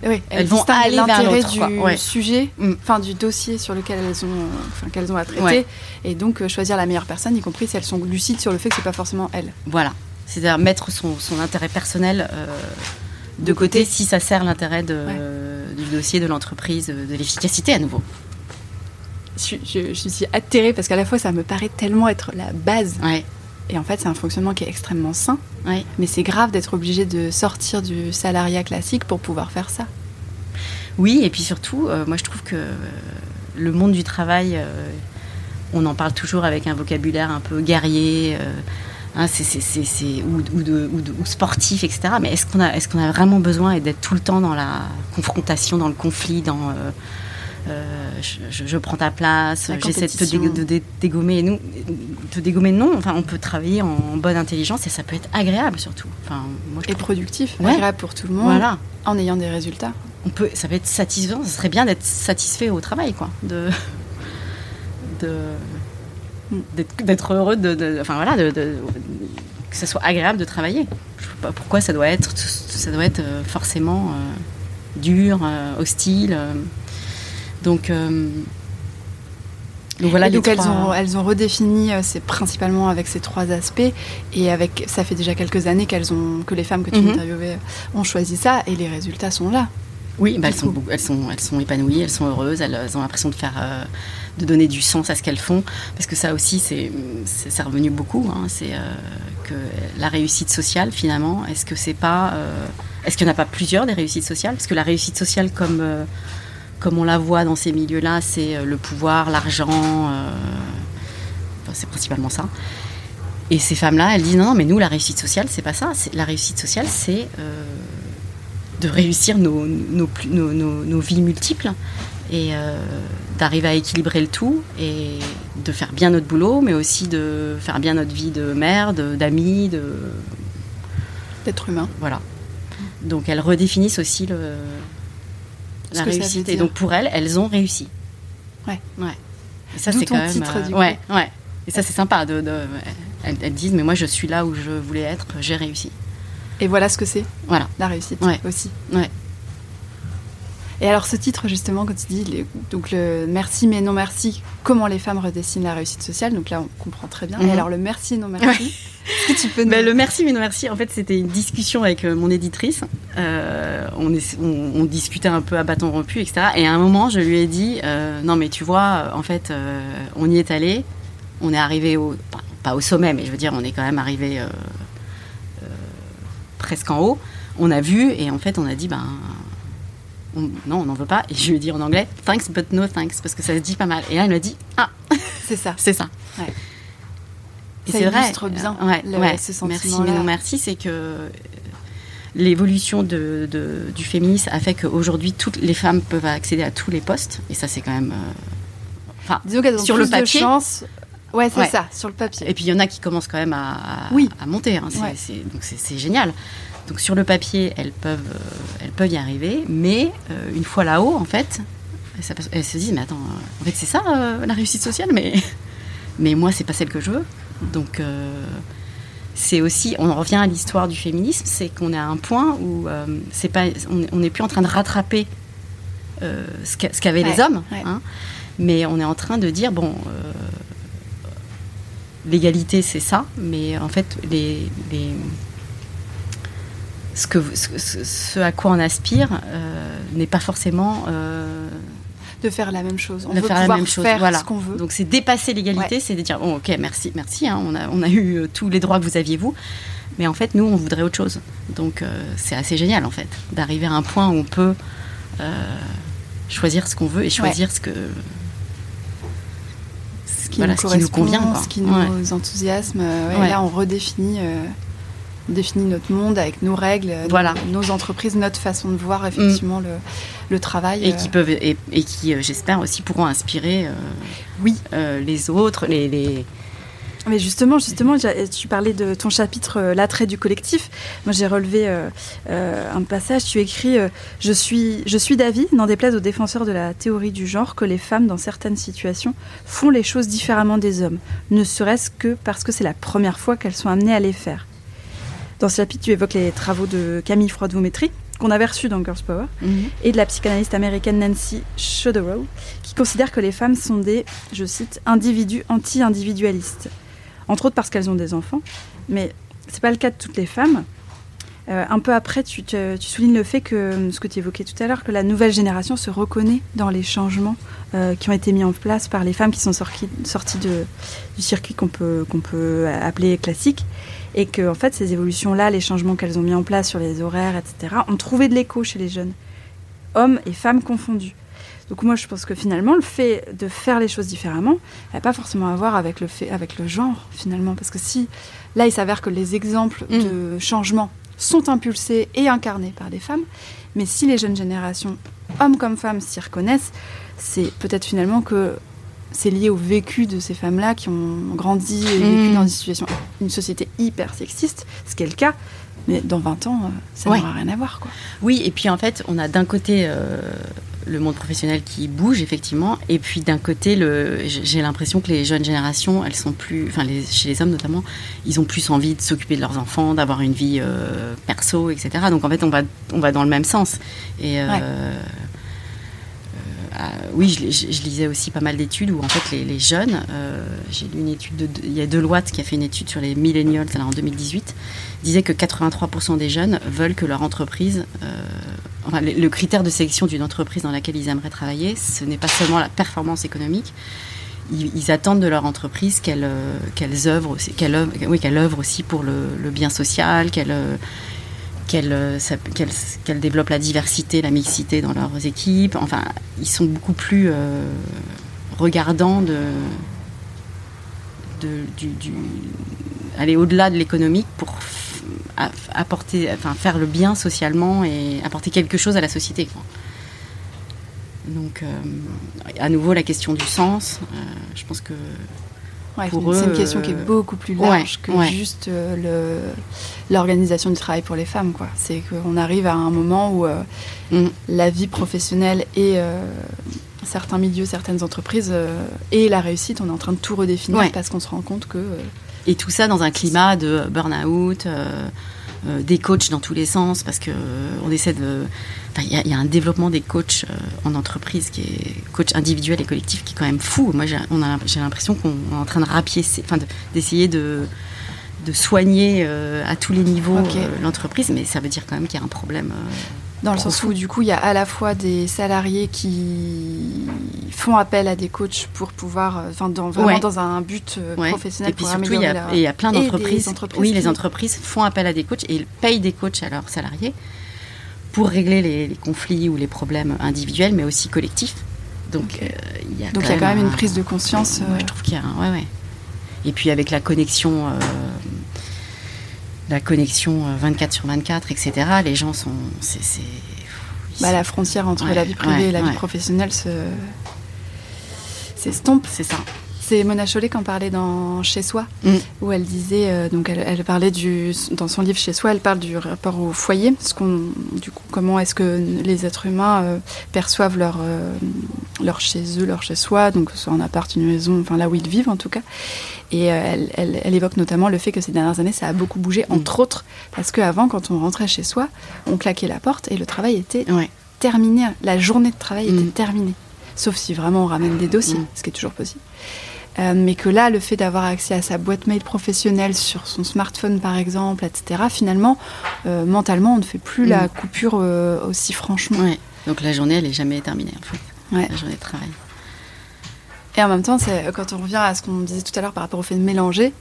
A: Oui, elles,
B: Elles vont aller vers
A: l'intérêt
B: l'autre,
A: du.
B: Ouais.
A: sujet,
B: Mm.
A: enfin du dossier sur lequel elles ont, qu'elles ont à traiter,
B: Ouais.
A: et donc euh, choisir la meilleure personne, y compris si elles sont lucides sur le fait que c'est pas forcément elles.
B: voilà. C'est-à-dire mettre son, son intérêt personnel euh, de, côté,
A: côté.
B: si ça sert l'intérêt de, du dossier, de l'entreprise, de l'efficacité à nouveau.
A: Je, je- je suis atterrée parce qu'à la fois ça me paraît tellement être la base, et en fait c'est un fonctionnement qui est extrêmement sain, mais c'est grave d'être obligé de sortir du salariat classique pour pouvoir faire ça.
B: Oui, et puis surtout, euh, moi je trouve que euh, le monde du travail, euh, on en parle toujours avec un vocabulaire un peu guerrier, euh, hein, ou, ou de- ou de- ou sportif, etc. Mais est-ce qu'on a, est qu'on a vraiment besoin d'être tout le temps dans la confrontation, dans le conflit, dans euh, je, prends ta place,
A: La
B: j'essaie de te dé- de dé- dégommer. Nous, te dégommer, non. Enfin, on peut travailler en bonne intelligence et ça peut être agréable surtout. Enfin, moi, je
A: Et
B: trouve-
A: productif,
B: Ouais.
A: agréable pour tout le monde,
B: Voilà.
A: en ayant des résultats.
B: on peut, ça peut être satisfaisant. Ça serait bien d'être satisfait au travail, quoi. De, de, d'être, heureux, de, de- enfin voilà, de, de- que ça soit agréable de travailler. Je sais pas pourquoi ça doit être, ça doit être euh, forcément euh, dur, euh, hostile. euh. Donc, euh, donc voilà
A: Et
B: les
A: donc elles, ont, elles ont redéfini, euh, c'est principalement avec ces trois aspects, et avec ça fait déjà quelques années qu'elles ont, que les femmes que tu
B: Mhm.
A: interviewais ont choisi ça, et les résultats sont là.
B: Oui, bah, elles, sont, elles, sont, elles sont épanouies, elles sont heureuses, elles, elles ont l'impression de faire, euh, de donner du sens à ce qu'elles font, parce que ça aussi, c'est, c'est, c'est revenu beaucoup. hein, c'est euh, que la réussite sociale, finalement, est-ce que c'est pas, euh, est-ce qu'il n'y en a pas plusieurs des réussites sociales? Parce que la réussite sociale, comme comme on la voit dans ces milieux-là, c'est euh, le pouvoir, l'argent, euh, enfin, c'est principalement ça. Et ces femmes-là, elles disent non, non, mais nous, la réussite sociale, c'est pas ça. La réussite sociale, c'est euh, de réussir nos, nos, nos- nos- vies multiples et euh, d'arriver à équilibrer le tout et de faire bien notre boulot, mais aussi de faire bien notre vie de mère, de- d'amis, de,
A: D'être humain.
B: voilà. Donc elles redéfinissent aussi le, la réussite. Et donc pour elles, elles ont réussi.
A: Ouais.
B: Ouais. Et ça c'est quand même.
A: titre,
B: euh,
A: du
B: ouais, ouais. Et ça c'est sympa. De, de- elles, elles disent mais moi je suis là où je voulais être, j'ai réussi.
A: Et voilà ce que c'est,
B: Voilà.
A: la réussite
B: Ouais.
A: aussi.
B: Ouais.
A: Et alors ce titre justement, quand tu dis les- donc le merci mais non merci, comment les femmes redessinent la réussite sociale, donc là on comprend très bien.
B: Mhm.
A: Et alors le merci et non merci,
B: Ouais.
A: tu peux nous...
B: Ben, le merci, mais non merci. En fait, c'était une discussion avec euh, mon éditrice. Euh, on, est- on- on discutait un peu à bâton rompu, etc. Et à un moment, je lui ai dit euh, Non, mais tu vois, en fait, euh, on y est allé. On est arrivé au. Pas, pas au sommet, mais je veux dire, on est quand même arrivé presque en haut. On a vu, et en fait, on a dit Ben. On- non, on n'en veut pas. Et je lui ai dit en anglais Thanks, but no thanks, parce que ça se dit pas mal. Et là, elle m'a dit Ah,
A: C'est ça. (laughs)
B: c'est ça.
A: Ouais.
B: Et
A: Ça
B: c'est vrai.
A: illustre bien
B: Euh, ouais,
A: le-
B: ouais.
A: ce
B: Merci, mais non merci, c'est que euh, l'évolution de, de- du féminisme a fait qu'aujourd'hui, toutes les femmes peuvent accéder à tous les postes. Et ça, c'est quand même. euh, Enfin,
A: Disons qu'elles ont
B: Sur
A: plus
B: le papier.
A: de chance. Ouais, c'est
B: Ouais.
A: ça, sur le papier.
B: et puis il y en a qui commencent quand même à, à-
A: Oui.
B: à monter. hein. C'est,
A: Ouais.
B: c'est- donc c'est, c'est génial. Donc sur le papier, elles peuvent, euh, elles peuvent y arriver. Mais euh, une fois là-haut, en fait, elles, se disent Mais attends, en fait, c'est ça euh, la réussite sociale, mais, (laughs) mais moi, c'est pas celle que je veux. Donc. c'est aussi, on en revient à l'histoire du féminisme, c'est qu'on est à un point où euh, c'est pas, on est- on n'est plus en train de rattraper euh, ce qu'a- ce qu'avaient les hommes,
A: ouais.
B: hein, mais on est en train de dire bon, euh, l'égalité c'est ça, mais en fait les, les- ce, que, ce, à quoi on aspire n'est pas forcément
A: de faire la même chose.
B: On de veut faire la même chose. Faire voilà. ce qu'on veut. Donc c'est dépasser l'égalité, c'est de dire bon, ok, merci, merci, hein, on, a, on a eu tous les droits que vous aviez vous, mais en fait nous on voudrait autre chose. Donc c'est assez génial en fait d'arriver à un point où on peut choisir ce qu'on veut et choisir ce que
A: ce qui, nous, convient, ce qui nous enthousiasme. Euh, là, on redéfinit, euh, définit notre monde avec nos règles,
B: voilà.
A: nos, entreprises, notre façon de voir effectivement le, le, travail.
B: Et qui euh. peuvent et, qui, j'espère aussi, pourront inspirer oui. les autres, les, les
A: mais justement, justement, tu parlais de ton chapitre euh, L'attrait du collectif. Moi, j'ai relevé euh, euh, un passage. Tu écris je, suis, je suis d'avis, n'en déplaise aux défenseurs de la théorie du genre, que les femmes, dans certaines situations, font les choses différemment des hommes, ne serait-ce que parce que c'est la première fois qu'elles sont amenées à les faire. Dans ce chapitre, tu évoques les travaux de Camille Froide-Vaumétry, qu'on avait reçu dans Girls Power, mhm. et de la psychanalyste américaine Nancy Shoderow, qui considère que les femmes sont des, je cite, individus anti-individualistes entre autres parce qu'elles ont des enfants. Mais c'est pas le cas de toutes les femmes. Euh, un peu après, tu, soulignes le fait que, ce que tu évoquais tout à l'heure, que la nouvelle génération se reconnaît dans les changements euh, qui ont été mis en place par les femmes qui sont sorties, du circuit qu'on peut, qu'on peut appeler classique. Et que, en fait, ces évolutions-là, les changements qu'elles ont mis en place sur les horaires, etc., ont trouvé de l'écho chez les jeunes, hommes et femmes confondus. Donc moi, je pense que finalement, le fait de faire les choses différemment n'a pas forcément à voir avec le, fait, avec le genre, finalement. Parce que si, là, il s'avère que les exemples mm. de changement sont impulsés et incarnés par des femmes, mais si les jeunes générations, hommes comme femmes, s'y reconnaissent, c'est peut-être finalement que c'est lié au vécu de ces femmes-là qui ont grandi et vécu mm. dans une situation, une société hyper sexiste, ce qui est le cas. Mais dans 20 ans, euh, ça n'aura rien à voir. Quoi.
B: Oui, et puis en fait, on a d'un côté euh, le monde professionnel qui bouge effectivement, et puis d'un côté, le, j'ai l'impression que les jeunes générations, elles sont plus, enfin les, chez les hommes notamment, ils ont plus envie de s'occuper de leurs enfants, d'avoir une vie euh, perso, etc. Donc en fait, on va, on va dans le même sens. Et euh, oui, je, lisais aussi pas mal d'études où en fait les, jeunes, j'ai lu une étude, de, il y a Deloitte qui a fait une étude sur les millennials en 2018, disait que 83% des jeunes veulent que leur entreprise le, critère de sélection d'une entreprise dans laquelle ils aimeraient travailler, ce n'est pas seulement la performance économique. Ils, attendent de leur entreprise qu'elle euh, œuvre, œuvre, oui, qu'elle œuvre aussi pour le, bien social, qu'elle euh, euh, qu'elle qu'elle développe la diversité, la mixité dans leurs équipes. Enfin, ils sont beaucoup plus regardants de, aller au-delà de l'économique pour apporter, enfin, faire le bien socialement et apporter quelque chose à la société. Donc, euh, à nouveau, la question du sens, euh, je pense que.
A: C'est une question qui est euh, beaucoup plus large que juste l'organisation du travail pour les femmes. C'est qu'on arrive à un moment où mm. la vie professionnelle et certains milieux, certaines entreprises et la réussite, on est en train de tout redéfinir parce qu'on se rend compte que
B: et tout ça dans un climat de burn-out, euh, euh, des coachs dans tous les sens, parce que euh, on essaie de. Il y, a un développement des coachs en entreprise qui est coach individuel et collectif qui est quand même fou. Moi, j'ai l'impression qu'on est en train de rapiécer, enfin, d'essayer de, de, soigner à tous les niveaux l'entreprise, mais ça veut dire quand même qu'il y a un problème.
A: Dans le sens où, du coup, il y a à la fois des salariés qui font appel à des coachs pour pouvoir, euh, enfin, dans, vraiment dans un but euh, professionnel.
B: Et puis surtout, il y, a, il y a plein d'entreprises. Oui, les entreprises font appel à des coachs et ils payent des coachs à leurs salariés pour régler les, conflits ou les problèmes individuels, mais aussi collectifs. Donc, euh, il y a,
A: Donc, il y a quand même une prise de conscience.
B: je trouve qu'il y a un, ouais, ouais. Et puis avec la connexion la connexion 24 euh, sur 24, etc. Les gens sont.
A: Bah, la frontière entre la vie privée et la vie professionnelle se. s'estompe.
B: C'est ça.
A: C'est Mona Chollet qui en parlait dans Chez Soi, mm. où elle disait, euh, donc elle, parlait du, dans son livre Chez Soi, elle parle du rapport au foyer, ce qu'on, du coup, comment est-ce que les êtres humains euh, perçoivent leur, leur chez eux, leur chez soi, donc soit en appart, une maison, enfin là où ils vivent en tout cas. Et euh, elle, évoque notamment le fait que ces dernières années, ça a beaucoup bougé, mm. entre autres parce qu'avant, quand on rentrait chez soi, on claquait la porte et le travail était terminé. La journée de travail était mm. terminée. Sauf si vraiment on ramène des dossiers, ce qui est toujours possible. Euh, mais que là, le fait d'avoir accès à sa boîte mail professionnelle sur son smartphone, par exemple, etc., finalement, euh, mentalement, on ne fait plus la
B: Mm.
A: coupure euh, aussi franchement.
B: Ouais. Donc la journée, elle est jamais terminée en fait.
A: Ouais.
B: La journée de travail.
A: Et en même temps, quand on revient à ce qu'on disait tout à l'heure par rapport au fait de mélanger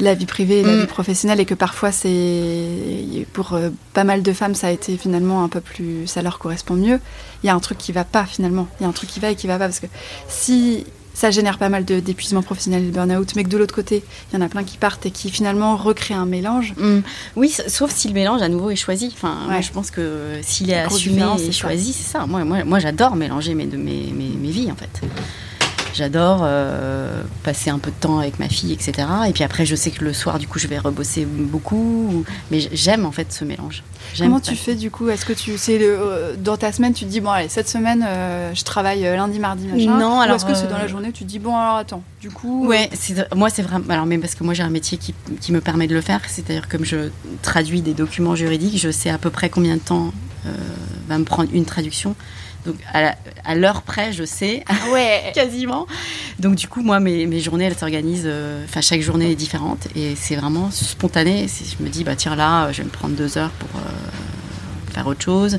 A: la vie privée et la
B: Mm.
A: vie professionnelle, et que parfois, c'est pour pas mal de femmes, ça a été finalement un peu plus, ça leur correspond mieux. Il y a un truc qui va pas finalement. Il y a un truc qui va et qui va pas parce que si ça génère pas mal de- d'épuisement professionnel et de burn-out, mais que de l'autre côté, il y en a plein qui partent et qui finalement recréent un mélange.
B: Mm. Oui, sauf si le mélange à nouveau est choisi. Enfin, moi, je pense que s'il est assumé et choisi, c'est ça. Moi, moi, moi j'adore mélanger mes, mes, mes vies en fait. J'adore euh, passer un peu de temps avec ma fille, etc. Et puis après, je sais que le soir, du coup, je vais rebosser beaucoup. Mais j'aime en fait ce mélange.
A: Comment tu fais du coup? Est-ce que tu c'est le, euh, dans ta semaine tu te dis bon allez cette semaine euh, je travaille euh, lundi mardi machin?
B: Non,
A: Ou
B: alors,
A: est-ce que c'est dans la journée tu te dis bon alors attends du coup
B: Ouais, moi c'est vraiment. Alors, mais parce que moi j'ai un métier qui, qui me permet de le faire, c'est-à-dire comme je traduis des documents juridiques, je sais à peu près combien de temps va me prendre une traduction. Donc à l'heure près, je sais
A: Ah ouais (laughs)
B: quasiment. Donc du coup, moi mes, mes journées elles s'organisent. euh, Enfin, chaque journée est différente et c'est vraiment spontané. Je me dis bah tiens là, je vais me prendre deux heures pour euh, faire autre chose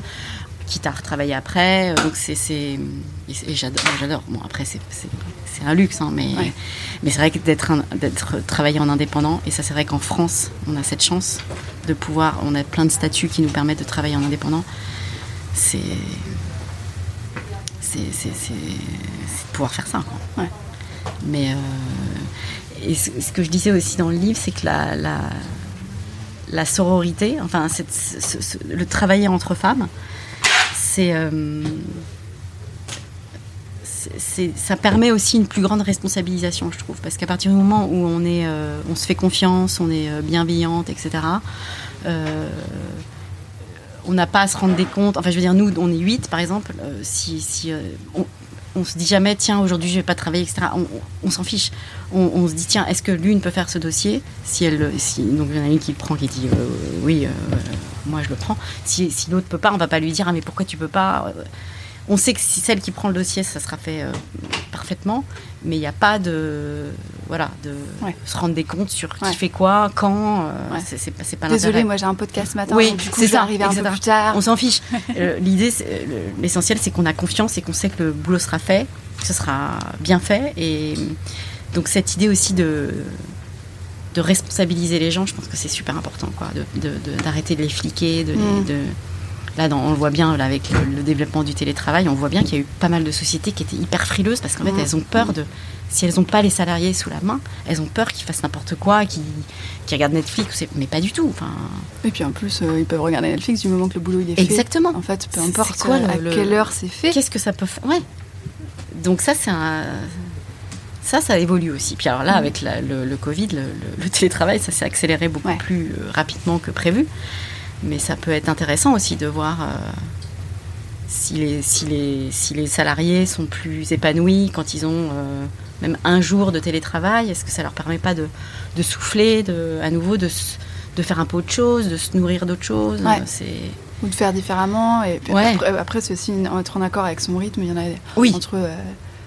B: quitte à retravailler après. Donc c'est et j'adore. Bon après c'est un luxe hein, mais
A: Ouais.
B: mais c'est vrai que d'être travaillé en indépendant et ça c'est vrai qu'en France on a cette chance de pouvoir on a plein de statuts qui nous permettent de travailler en indépendant. C'est c'est de pouvoir faire ça. Mais euh, ce, que je disais aussi dans le livre c'est que la, la sororité, enfin, le travailler entre femmes, c'est, euh, c'est- ça permet aussi une plus grande responsabilisation, je trouve, parce qu'à partir du moment où on euh, se fait confiance, on est bienveillante, etc. on n'a pas à se rendre des comptes. Enfin, je veux dire, nous, on est 8, par exemple. euh, si, si euh, on, on se dit jamais, tiens, aujourd'hui, je vais pas travailler, etc. On, s'en fiche. On, se dit, tiens, est-ce que l'une peut faire ce dossier Si elle, si, donc il y en a une qui le prend, qui dit, euh, oui, moi je le prends. Si, si l'autre peut pas, on va pas lui dire, ah, mais pourquoi tu peux pas On sait que si celle qui prend le dossier, ça sera fait euh, parfaitement, mais il n'y a pas de, voilà, de
A: Ouais.
B: se rendre des comptes sur qui
A: Ouais.
B: fait quoi, quand. euh,
A: Ouais.
B: c'est, pas, pas
A: désolée moi j'ai un podcast ce matin
B: Oui,
A: donc du coup
B: c'est
A: je vais
B: ça,
A: arriver un peu plus tard
B: On s'en fiche. (laughs) Euh, L'idée, l'essentiel, c'est qu'on a confiance et qu'on sait que le boulot sera fait, que ce sera bien fait. Et donc cette idée aussi de de responsabiliser les gens, je pense que c'est super important, quoi, de- de- de- d'arrêter de, les fliquer, de, les-
A: Mm.
B: de- là, dans- on le voit bien là, avec le, le développement du télétravail, on voit bien qu'il y a eu pas mal de sociétés qui étaient hyper frileuses parce qu'en fait,
A: Mm.
B: elles ont peur de, si elles n'ont pas les salariés sous la main, elles ont peur qu'ils fassent n'importe quoi, qu'ils qu'ils regardent Netflix, mais pas du tout.
A: Et puis en plus euh, ils peuvent regarder Netflix du moment que le boulot il est fait
B: Exactement.
A: en fait peu importe
B: quoi le-
A: à
B: le-
A: quelle heure c'est fait
B: Qu'est-ce que ça peut faire Ouais. Donc ça, c'est un... Ça, ça évolue aussi. Puis alors là,
A: Mhm.
B: avec la- le, le Covid, le, télétravail, ça s'est accéléré beaucoup
A: Ouais.
B: plus euh, rapidement que prévu. Mais ça peut être intéressant aussi de voir euh, si, les, si, les, si les salariés sont plus épanouis quand ils ont euh, même un jour de télétravail. Est-ce que ça leur permet pas de, de souffler, de, à nouveau, de, de faire un peu autre chose, de se nourrir d'autre chose
A: Ouais.
B: C'est...
A: ou de faire différemment et puis
B: Ouais.
A: après, après, c'est aussi être en accord avec son rythme il y en a
B: Oui.
A: entre euh,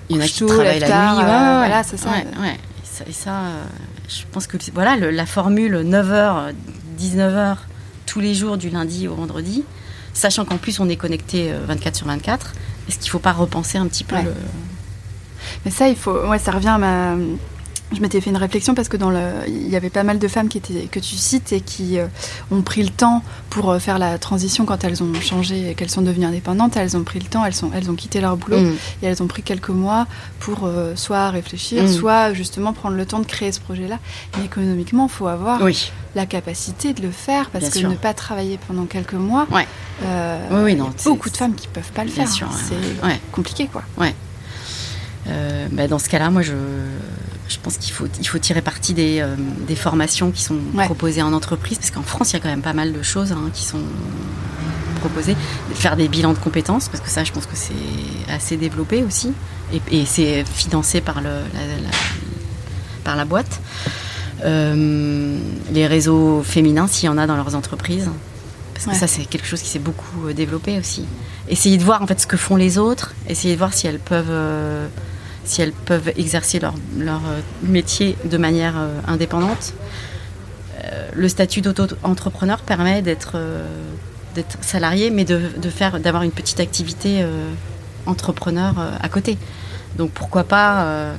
B: Il y en a qui
A: tôt,
B: travaillent
A: lève
B: la
A: tard,
B: nuit.
A: euh,
B: ouais, ouais,
A: voilà, c'est ça.
B: Ouais, ouais. Et ça, et ça, euh, je pense que voilà, le- la formule 9h, 19h, tous les jours du lundi au vendredi, sachant qu'en plus on est connecté euh, 24 sur 24, est-ce qu'il ne faut pas repenser un petit peu
A: Ouais.
B: le...
A: Mais ça, il faut. Ouais, ça revient à ma. Je m'étais fait une réflexion parce que dans le, il y avait pas mal de femmes qui étaient que tu cites et qui euh, ont pris le temps pour euh, faire la transition quand elles ont changé et qu'elles sont devenues indépendantes. Elles ont pris le temps, elles sont, elles ont quitté leur boulot
B: Mm.
A: et elles ont pris quelques mois pour euh, soit réfléchir,
B: Mm.
A: soit justement prendre le temps de créer ce projet-là. Mais économiquement, il faut avoir
B: Oui,
A: la capacité de le faire parce
B: Bien
A: que
B: sûr.
A: ne pas travailler pendant quelques mois.
B: Ouais.
A: euh,
B: Oui, oui,
A: il y a beaucoup de femmes qui peuvent pas le
B: bien
A: faire. hein.
B: ouais,
A: C'est
B: ouais.
A: compliqué, quoi.
B: Euh, bah, dans ce cas-là, moi, je, je pense qu'il faut, il faut tirer parti des, euh, des formations qui sont
A: Ouais.
B: proposées en entreprise, parce qu'en France, il y a quand même pas mal de choses hein, qui sont proposées. Faire des bilans de compétences, parce que ça, je pense que c'est assez développé aussi, et, et c'est financé par, le, la, la- par la boîte. Euh, les réseaux féminins, s'il y en a dans leurs entreprises, parce que
A: Ouais.
B: ça, c'est quelque chose qui s'est beaucoup euh, développé aussi. Essayer de voir en fait ce que font les autres, essayer de voir si elles peuvent si elles peuvent exercer leur, leur métier de manière indépendante. le statut d'auto-entrepreneur permet d'être salarié, mais de, de faire d'avoir une petite activité entrepreneur à côté. Donc pourquoi pas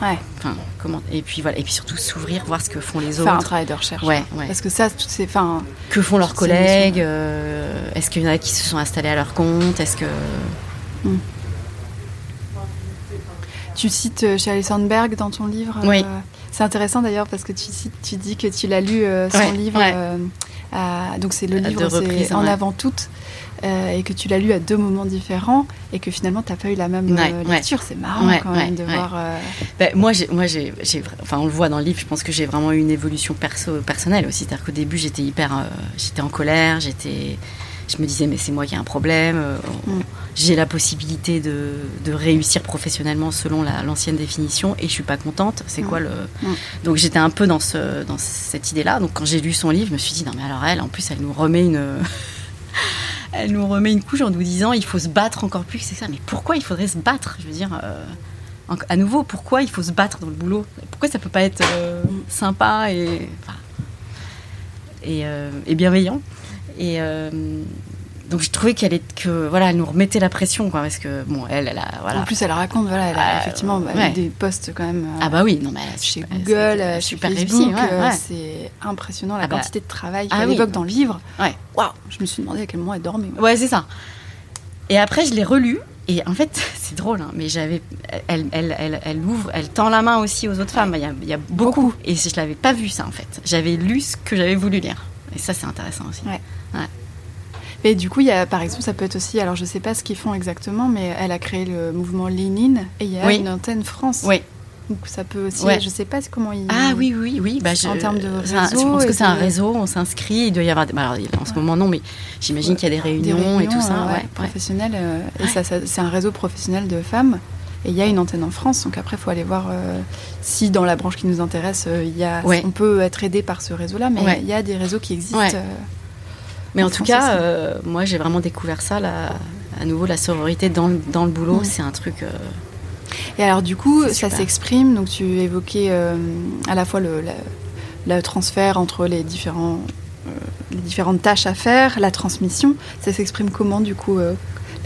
A: Ouais.
B: Enfin, comment et puis voilà et puis surtout s'ouvrir, voir ce que font les autres.
A: Faire un travail de recherche.
B: Ouais, ouais.
A: Parce que ça, toutes ces, enfin,
B: que font leurs collègues euh, Est-ce qu'il y en a qui se sont installés à leur compte Est-ce que
A: hmm. Tu cites euh, Sheryl Sandberg dans ton livre
B: Oui.
A: Euh, c'est intéressant d'ailleurs parce que tu, cites, tu dis que tu l'as lu son
B: Ouais,
A: livre.
B: ouais.
A: à- donc c'est le livre, c'est en
B: ouais.
A: avant toute. euh, et que tu l'as lu à deux moments différents et que finalement tu n'as pas eu la même
B: Ouais,
A: euh,
B: ouais.
A: lecture. C'est marrant
B: Ouais,
A: quand même de voir. euh,
B: Ben, moi, moi, j'ai, enfin, on le voit dans le livre. Je pense que j'ai vraiment eu une évolution perso, personnelle aussi. C'est-à-dire qu'au début, j'étais hyper, euh, j'étais en colère. J'étais, je me disais, mais c'est moi qui ai un problème. euh,
A: Mm.
B: J'ai la possibilité de, de réussir professionnellement selon la- l'ancienne définition, et je suis pas contente. C'est
A: Mm.
B: quoi le
A: Mm.
B: Donc j'étais un peu dans ce, dans cette idée-là. Donc quand j'ai lu son livre, je me suis dit, non mais alors elle, en plus, elle nous remet une (laughs) elle nous remet une couche en nous disant il faut se battre encore plus. C'est ça, mais pourquoi il faudrait se battre? Je veux dire, euh, à nouveau, pourquoi il faut se battre dans le boulot? Pourquoi ça peut pas être euh, sympa et, euh, et bienveillant? Et euh, donc je trouvais qu'elle est que voilà, elle nous remettait la pression quoi, parce que bon, elle, elle a voilà.
A: En plus, elle raconte, voilà, elle a
B: Ah,
A: effectivement bah,
B: ouais.
A: des posts quand même. euh,
B: ah bah oui, non mais elle a
A: chez Google,
B: elle a
A: euh, chez
B: super
A: Facebook,
B: réussi, ouais,
A: euh,
B: ouais.
A: c'est impressionnant la
B: Ah bah.
A: quantité de travail
B: Ah
A: qu'elle
B: oui.
A: évoque dans le livre.
B: Ouais.
A: Waouh, je me suis demandé à quel moment elle dormait. moi.
B: Ouais, c'est ça. Et après, je l'ai relu. Et en fait, (laughs) c'est drôle, hein, mais j'avais, elle, elle, elle, elle ouvre, elle tend la main aussi aux autres femmes. Il y a, il y a beaucoup. Et je l'avais pas vu ça en fait. J'avais lu ce que j'avais voulu lire. Et ça, c'est intéressant aussi.
A: Ouais. Et du coup, il y a, par exemple, ça peut être aussi, alors je sais pas ce qu'ils font exactement, mais elle a créé le mouvement Lean In et il y a
B: Oui.
A: une antenne France.
B: Oui.
A: Donc ça peut aussi,
B: Ouais.
A: je sais pas comment ils.
B: Ah oui, oui, oui. Bah, je,
A: En termes de
B: c'est un- je
A: réseau
B: pense que c'est un réseau. On s'inscrit. Il doit y avoir. des- bah, alors, en ce moment, non, mais j'imagine qu'il y a des réunions,
A: Des réunions
B: et tout ça.
A: euh, ouais,
B: ouais, ouais.
A: professionnelles. euh, Et
B: Ouais.
A: ça, ça- c'est un réseau professionnel de femmes. Et il y a une antenne en France, donc après, il faut aller voir euh, si dans la branche qui nous intéresse, euh, il y a,
B: Ouais.
A: on peut être aidé par ce réseau-là, mais
B: Ouais.
A: il y a des réseaux qui existent.
B: Mais en,
A: En
B: tout
A: France
B: cas, euh, moi, j'ai vraiment découvert ça. Là, à nouveau, la sororité dans le, dans le boulot, c'est un truc. euh,
A: Et alors du coup, ça s'exprime, donc tu évoquais euh, à la fois le, le transfert entre les, différents, les différentes tâches à faire, la transmission, ça s'exprime comment du coup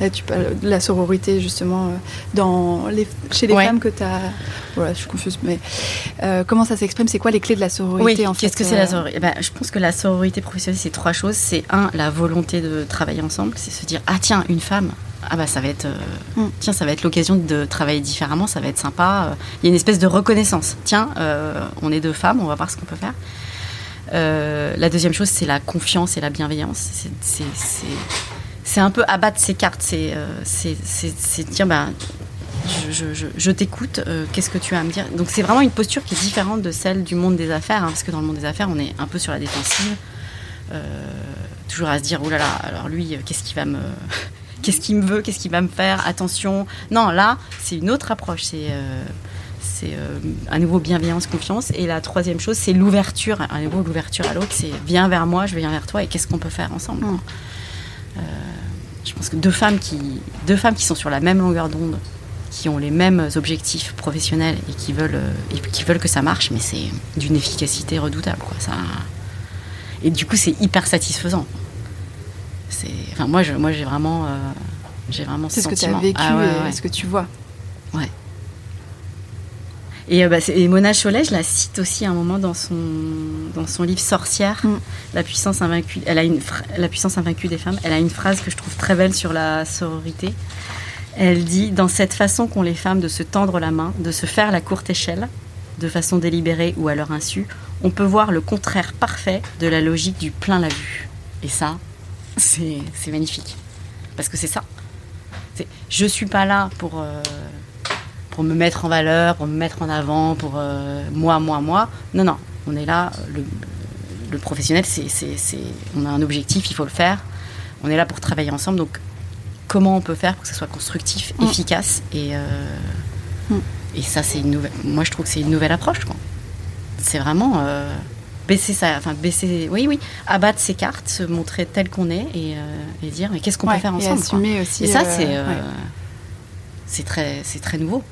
A: Là, tu parles de la sororité, justement, euh, dans les, chez les
B: Ouais.
A: femmes que tu as. Voilà, je suis confuse, mais euh, comment ça s'exprime? C'est quoi les clés de la sororité
B: Oui,
A: en fait
B: qu'est-ce que c'est la
A: euh,
B: sororité? Eh ben, Je pense que la sororité professionnelle, c'est trois choses. C'est un, la volonté de travailler ensemble. C'est se dire, ah tiens, une femme, ah bah ça va être, euh,
A: Mm.
B: tiens, ça va être l'occasion de travailler différemment, ça va être sympa. Il y a une espèce de reconnaissance. Tiens, euh, on est deux femmes, on va voir ce qu'on peut faire. Euh, la deuxième chose, c'est la confiance et la bienveillance. C'est- c'est- un peu abattre ses cartes. C'est euh, dire, bah, je, je- je- je t'écoute, euh, qu'est-ce que tu as à me dire? Donc c'est vraiment une posture qui est différente de celle du monde des affaires, hein, parce que dans le monde des affaires, on est un peu sur la défensive, euh, toujours à se dire, oh là là, alors lui, qu'est-ce qu'il va me... (laughs) Qu'est-ce qu'il me veut Qu'est-ce qu'il va me faire Attention? Non, là, c'est une autre approche. C'est c'est euh, à nouveau bienveillance, confiance. Et la troisième chose, c'est l'ouverture. À nouveau, l'ouverture à l'autre. C'est viens vers moi, je viens vers toi. Et qu'est-ce qu'on peut faire ensemble. Euh, Je pense que deux femmes qui deux femmes qui sont sur la même longueur d'onde, qui ont les mêmes objectifs professionnels et qui veulent euh, et qui veulent que ça marche, mais c'est d'une efficacité redoutable. Quoi. Ça... Et du coup, c'est hyper satisfaisant. C'est, enfin, moi, je, moi, j'ai vraiment, euh, j'ai vraiment
A: C'est ce que tu as vécu
B: Ah ouais,
A: et
B: ouais.
A: ce que tu vois.
B: Et, euh, bah, et Mona Chollet, je la cite aussi à un moment dans son, dans son livre Sorcière,
A: Mm.
B: la, puissance invaincue, elle a une, la puissance invaincue des femmes. Elle a une phrase que je trouve très belle sur la sororité. Elle dit Dans cette façon qu'ont les femmes de se tendre la main, de se faire la courte échelle, de façon délibérée ou à leur insu, on peut voir le contraire parfait de la logique du plein la vue. Et ça, c'est magnifique. Parce que c'est ça. Je suis pas là pour. euh, pour me mettre en valeur, pour me mettre en avant, pour euh, moi, moi, moi. Non, non, on est là, le, le professionnel, c'est, c'est, c'est- on a un objectif, il faut le faire. On est là pour travailler ensemble, donc comment on peut faire pour que ce soit constructif,
A: Mm.
B: efficace et, euh,
A: Mm.
B: et ça, c'est une nouvelle. Moi, je trouve que c'est une nouvelle approche. C'est vraiment euh, baisser ça, enfin baisser, oui, oui, abattre ses cartes, se montrer tel qu'on est et, et dire mais qu'est-ce qu'on
A: Ouais,
B: peut faire ensemble quoi.
A: assumer aussi.
B: Et ça, c'est
A: ouais.
B: c'est très, c'est très nouveau.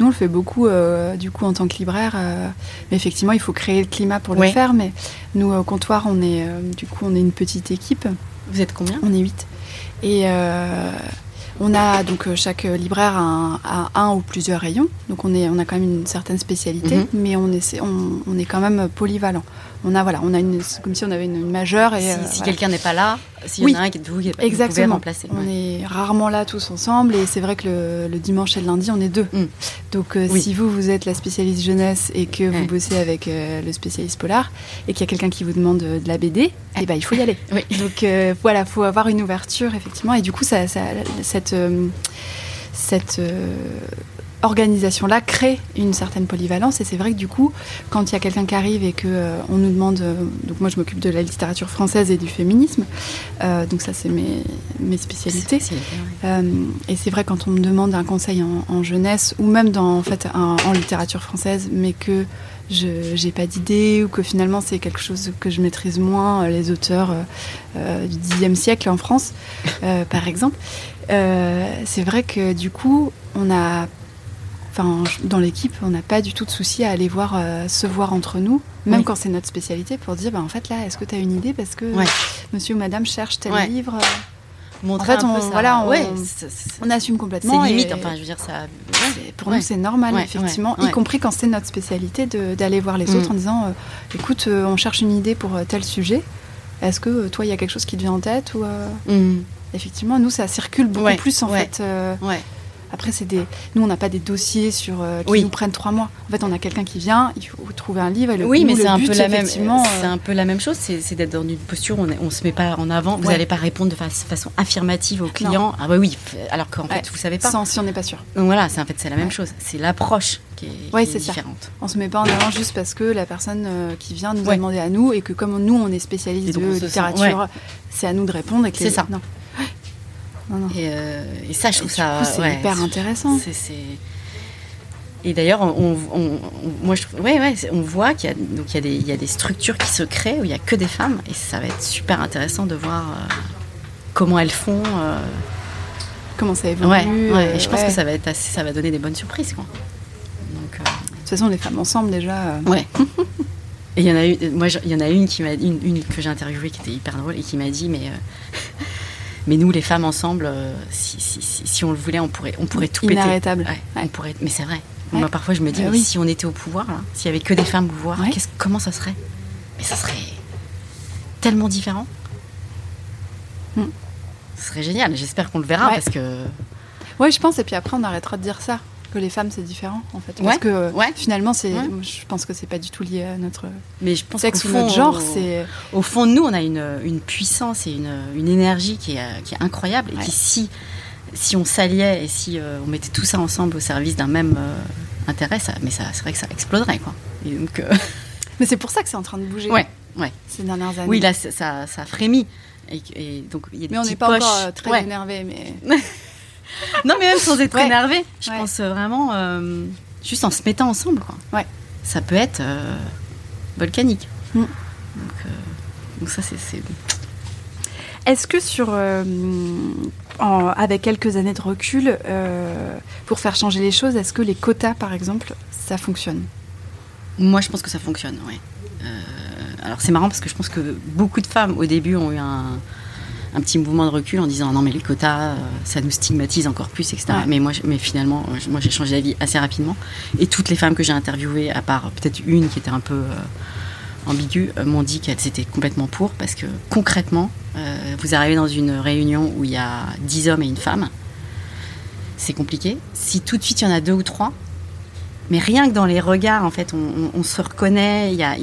A: Nous, on le fait beaucoup, euh, du coup, en tant que libraire. euh, mais effectivement, il faut créer le climat pour le
B: Ouais.
A: faire. Mais nous, au comptoir, on est, euh, du coup, on est une petite équipe.
B: Vous êtes combien?
A: On est 8. Et on a donc chaque libraire a un, a un ou plusieurs rayons. Donc on, est, on a quand même une certaine spécialité,
B: Mhm.
A: mais on, essaie, on, on est quand même polyvalent. On a, voilà, on a une, c'est comme si on avait une, une majeure. Et,
B: Si,
A: euh,
B: si
A: voilà.
B: quelqu'un n'est pas là, s'il
A: Oui.
B: y en a un qui vous, vous pouvez
A: Exactement.
B: remplacer.
A: On
B: ouais.
A: est rarement là tous ensemble et c'est vrai que le, le dimanche et le lundi, on est deux.
B: Mm.
A: Donc euh,
B: Oui.
A: si vous, vous êtes la spécialiste jeunesse et que vous bossez avec euh, le spécialiste polar et qu'il y a quelqu'un qui vous demande euh, de la BD, eh ben, il faut y aller.
B: Oui. (laughs)
A: Donc euh, voilà, faut avoir une ouverture effectivement et du coup ça, ça- cette cette organisation-là crée une certaine polyvalence et c'est vrai que du coup quand il y a quelqu'un qui arrive et que euh, on nous demande euh, donc moi je m'occupe de la littérature française et du féminisme euh, donc ça c'est mes, mes spécialités
B: ouais.
A: et c'est vrai quand on me demande un conseil en, en jeunesse ou même dans en fait un- en littérature française, mais que je j'ai pas d'idée ou que finalement c'est quelque chose que je maîtrise moins, les auteurs du Xe siècle en France, par exemple, c'est vrai que du coup on a Enfin, dans l'équipe, on n'a pas du tout de souci à aller voir, euh, se voir entre nous, même
B: Oui.
A: quand c'est notre spécialité, pour dire, bah, en fait, là, est-ce que tu as une idée? Parce que
B: Ouais.
A: monsieur ou madame cherche tel
B: Ouais.
A: livre. euh,
B: Montrer
A: En fait,
B: un peu
A: on-
B: ça-
A: voilà, on-
B: ouais,
A: assume complètement.
B: c'est limite,
A: et-
B: enfin, je veux dire, ça.
A: Pour nous, c'est normal, effectivement, y compris quand c'est notre spécialité d'aller voir les
B: Mm.
A: autres en disant euh, écoute, euh, on cherche une idée pour tel sujet. Est-ce que toi, il y a quelque chose qui te vient en tête ou,
B: Mhm.
A: Effectivement, nous, ça circule beaucoup plus en fait. Après, c'est des. Nous, on n'a pas des dossiers sur euh, qui
B: Oui.
A: nous prennent trois mois. En fait, on a quelqu'un qui vient, il faut trouver un livre. Et le,
B: Oui, mais c'est un peu la même. C'est
A: euh,
B: un peu la même chose. C'est d'être dans une posture où on, on se met pas en avant. Vous
A: Ouais.
B: n'allez pas répondre de fa- façon affirmative au client. Ah bah oui. Alors qu'en
A: Ouais.
B: fait, vous savez pas.
A: sans si on n'est pas sûr.
B: Donc voilà, c'est en fait c'est la même
A: Ouais.
B: chose. C'est l'approche qui est,
A: Ouais,
B: qui est
A: c'est ça.
B: différente.
A: On se met pas en avant juste parce que la personne euh, qui vient nous a demandé à nous et que comme nous, on est spécialiste de littérature, c'est à nous de répondre.
B: C'est ça.
A: Non. Non, non.
B: Et, euh, et ça, je trouve ça.
A: c'est
B: ouais,
A: hyper intéressant.
B: Et d'ailleurs, on, on- on- moi, je ouais, ouais, on voit qu'il y a, donc il y a des, il y a des structures qui se créent où il y a que des femmes, et ça va être super intéressant de voir euh, comment elles font. euh,
A: Comment ça évolue.
B: ouais, ouais, et je pense
A: ouais.
B: que ça va être assez, ça va donner des bonnes surprises, quoi. Donc, euh,
A: De toute façon, les femmes ensemble, déjà. euh,
B: Ouais. (laughs) Et il y en a une, moi, il y en a une qui m'a, une, une que j'ai interviewée qui était hyper drôle et qui m'a dit, mais, euh, mais nous, les femmes ensemble, euh, si, si, si, si on le voulait, on pourrait, on pourrait tout péter.
A: Inarrêtable.
B: Ouais,
A: Ouais.
B: On pourrait, mais c'est vrai.
A: Ouais.
B: Moi, parfois, je me dis,
A: Bah
B: mais
A: oui.
B: si on était au pouvoir, s'il y avait que des femmes au pouvoir, comment ça serait? Mais ça serait tellement différent.
A: Hmm.
B: Ce serait génial. J'espère qu'on le verra parce que
A: Ouais, je pense. Et puis après, on arrêtera de dire ça. Que les femmes, c'est différent, en fait. Parce
B: Ouais,
A: que
B: ouais.
A: finalement, c'est,
B: Ouais.
A: je pense que c'est pas du tout lié à notre
B: mais je pense
A: sexe
B: qu'au
A: ou
B: fond,
A: notre genre. C'est.
B: au fond de nous, on a une, une puissance et une, une énergie qui est, qui est incroyable. Et qui, si, si on s'alliait et si euh, on mettait tout ça ensemble au service d'un même euh, intérêt, ça, mais ça, c'est vrai que ça exploserait. Quoi. Et donc, euh, (laughs)
A: Mais c'est pour ça que c'est en train de bouger.
B: ouais, ouais.
A: Ces dernières années.
B: Oui, là, ça, ça, frémit. Et, et donc, il y a des
A: Mais on n'est pas
B: poches.
A: encore très
B: Ouais.
A: énervé, mais. (laughs) (laughs)
B: Non, mais même sans être
A: Ouais.
B: énervé, je
A: Ouais.
B: pense euh, vraiment euh, juste en se mettant ensemble. Quoi.
A: Ouais.
B: Ça peut être euh, volcanique.
A: Mm.
B: Donc, euh, donc ça, c'est...
A: Est-ce que sur, en- avec quelques années de recul, pour faire changer les choses, est-ce que les quotas, par exemple, ça fonctionne?
B: Moi, je pense que ça fonctionne, oui. alors, c'est marrant parce que je pense que beaucoup de femmes, au début, ont eu un, un petit mouvement de recul en disant non, mais les quotas, euh, ça nous stigmatise encore plus, etc.
A: Ouais.
B: Mais, moi, mais finalement, euh, moi, j'ai changé d'avis assez rapidement. Et toutes les femmes que j'ai interviewées, à part peut-être une qui était un peu euh, ambiguë, m'ont dit qu'elles étaient complètement pour parce que concrètement, euh, vous arrivez dans une réunion où il y a 10 hommes et une femme. C'est compliqué. Si tout de suite il y en a deux ou trois, mais rien que dans les regards, en fait, on, on- on se reconnaît. Il y a,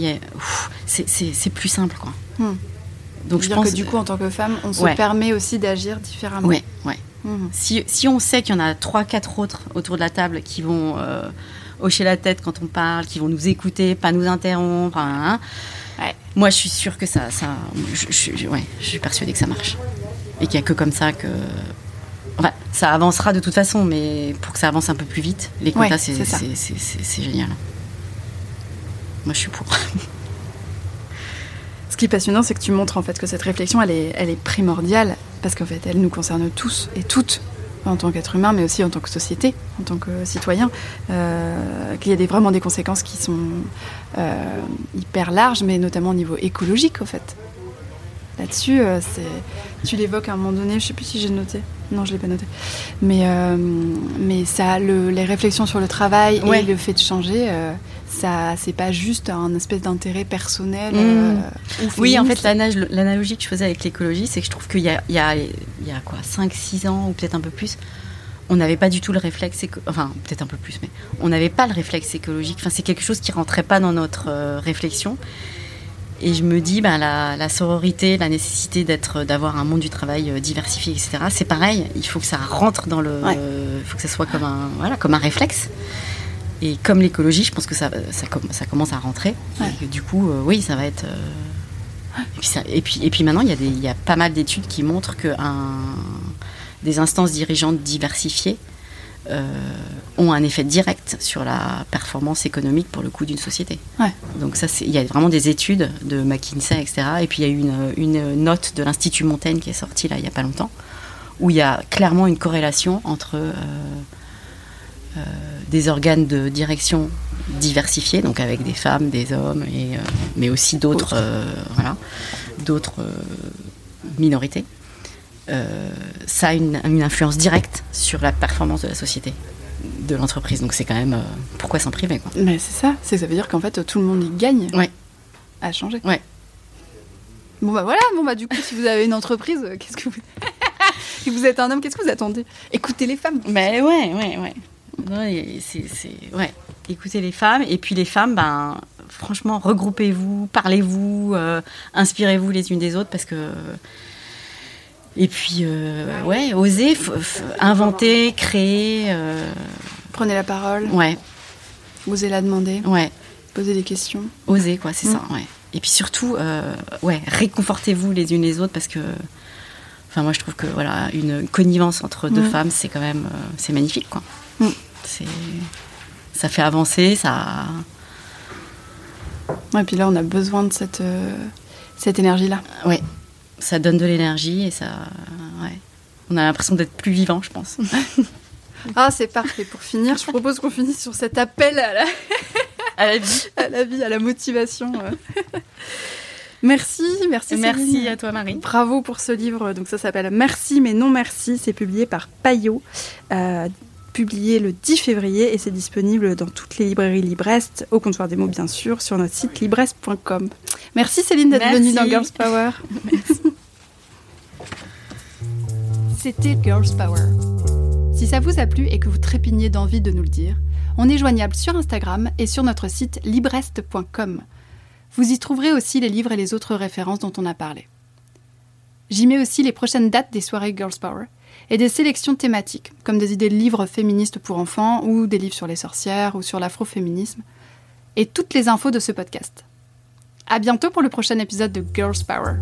B: c'est plus simple, quoi.
A: Hmm.
B: Donc je pense
A: que du coup, en tant que femme, on se permet aussi d'agir différemment.
B: ouais, ouais.
A: Mhm.
B: Si, si on sait qu'il y en a trois, quatre autres autour de la table qui vont euh, hocher la tête quand on parle, qui vont nous écouter, pas nous interrompre, hein, hein,
A: Ouais.
B: moi je suis sûre que ça, ça je, je- ouais, je suis persuadée que ça marche et qu'il n'y a que comme ça que, enfin, ça avancera de toute façon, mais pour que ça avance un peu plus vite, les quotas
A: Ouais,
B: c'est génial. Moi je suis pour. (laughs)
A: Ce qui est passionnant, c'est que tu montres en fait que cette réflexion, elle est, elle est primordiale parce qu'en fait, elle nous concerne tous et toutes. en tant qu'être humain, mais aussi en tant que société, en tant que citoyen, euh, qu'il y a des, vraiment des conséquences qui sont euh, hyper larges, mais notamment au niveau écologique, au fait. Là-dessus, euh, c'est, tu l'évoques à un moment donné, je sais plus si j'ai noté. Non, je l'ai pas noté. Mais, euh, mais ça, le, les réflexions sur le travail
B: Ouais.
A: et le fait de changer, euh, ça, c'est pas juste un espèce d'intérêt personnel.
B: Mmh.
A: euh, ou
B: Oui, en fait, l'anal- l'analogie que je faisais avec l'écologie, c'est que je trouve qu'il y a, il y a, il y a quoi, 5-6 ans, ou peut-être un peu plus, on n'avait pas du tout le réflexe, enfin, peut-être un peu plus, mais on n'avait pas le réflexe écologique. Enfin, c'est quelque chose qui rentrait pas dans notre euh, réflexion. Et je me dis, ben, la, la sororité, la nécessité d'être, d'avoir un monde du travail euh, diversifié, etc. C'est pareil. Il faut que ça rentre dans le,
A: Ouais.
B: il faut que ça soit comme un, voilà, comme un réflexe. Et comme l'écologie, je pense que ça, ça, com- ça commence à rentrer.
A: Ouais.
B: Et que du coup, euh, oui, ça va être. euh, et, puis ça- et, puis, et puis maintenant, il y, a des, il y a pas mal d'études qui montrent que un, des instances dirigeantes diversifiées euh, ont un effet direct sur la performance économique pour le coup d'une société.
A: Ouais.
B: Donc ça, il y a vraiment des études de McKinsey, etc. Et puis il y a eu une, une note de l'Institut Montaigne qui est sortie là il y a pas longtemps, où il y a clairement une corrélation entre euh, euh, des organes de direction diversifiés, donc avec des femmes, des hommes, et, euh, mais aussi d'autres, voilà, minorités. Ça a une, une influence directe sur la performance de la société, de l'entreprise. Donc c'est quand même euh, pourquoi s'en priver quoi.
A: Mais c'est ça, c'est ça veut dire qu'en fait tout le monde y gagne
B: Ouais.
A: à changer.
B: Ouais.
A: Bon bah voilà, bon bah du coup si vous avez une entreprise, euh, qu'est-ce que vous (laughs) si vous êtes un homme, qu'est-ce que vous attendez? Écoutez les femmes.
B: Mais ouais, ouais, ouais. Ouais, c'est, ouais. Écoutez les femmes, et puis les femmes, ben, franchement, regroupez-vous, parlez-vous, euh, inspirez-vous les unes des autres, parce que. Et puis, euh, ouais, f- inventer, créer. euh,
A: Prenez la parole,
B: ouais,
A: osez la demander,
B: ouais,
A: posez des questions.
B: osez, quoi, c'est
A: Mm.
B: ça, ouais. Et puis surtout, euh, ouais, réconfortez-vous les unes les autres, parce que. Enfin, moi, je trouve que, voilà, une connivence entre deux
A: Mm.
B: femmes, c'est quand même. euh, c'est magnifique, quoi.
A: Mm.
B: C'est. Ça fait avancer, ça.
A: Ouais, puis là on a besoin de cette, euh, cette énergie-là.
B: Ouais, ça donne de l'énergie et ça. Ouais. On a l'impression d'être plus vivant, je pense. (laughs)
A: Ah c'est parfait, pour finir, je propose qu'on finisse sur cet appel à la,
B: À la vie. (laughs)
A: à la vie, à la motivation. merci, merci
B: Merci
A: Céline.
B: à toi, Marie.
A: Bravo pour ce livre. Donc ça s'appelle Merci mais non merci. C'est publié par Payot, euh, publié le 10 février et c'est disponible dans toutes les librairies Librest, au comptoir des mots bien sûr, sur notre site librest.com. Merci Céline d'être venue dans Girls Power. (laughs) C'était Girls Power. Si ça vous a plu et que vous trépignez d'envie de nous le dire, on est joignable sur Instagram et sur notre site librest.com. Vous y trouverez aussi les livres et les autres références dont on a parlé. J'y mets aussi les prochaines dates des soirées Girls Power et des sélections thématiques, comme des idées de livres féministes pour enfants ou des livres sur les sorcières ou sur l'afroféminisme, et toutes les infos de ce podcast. À bientôt pour le prochain épisode de Girls Power.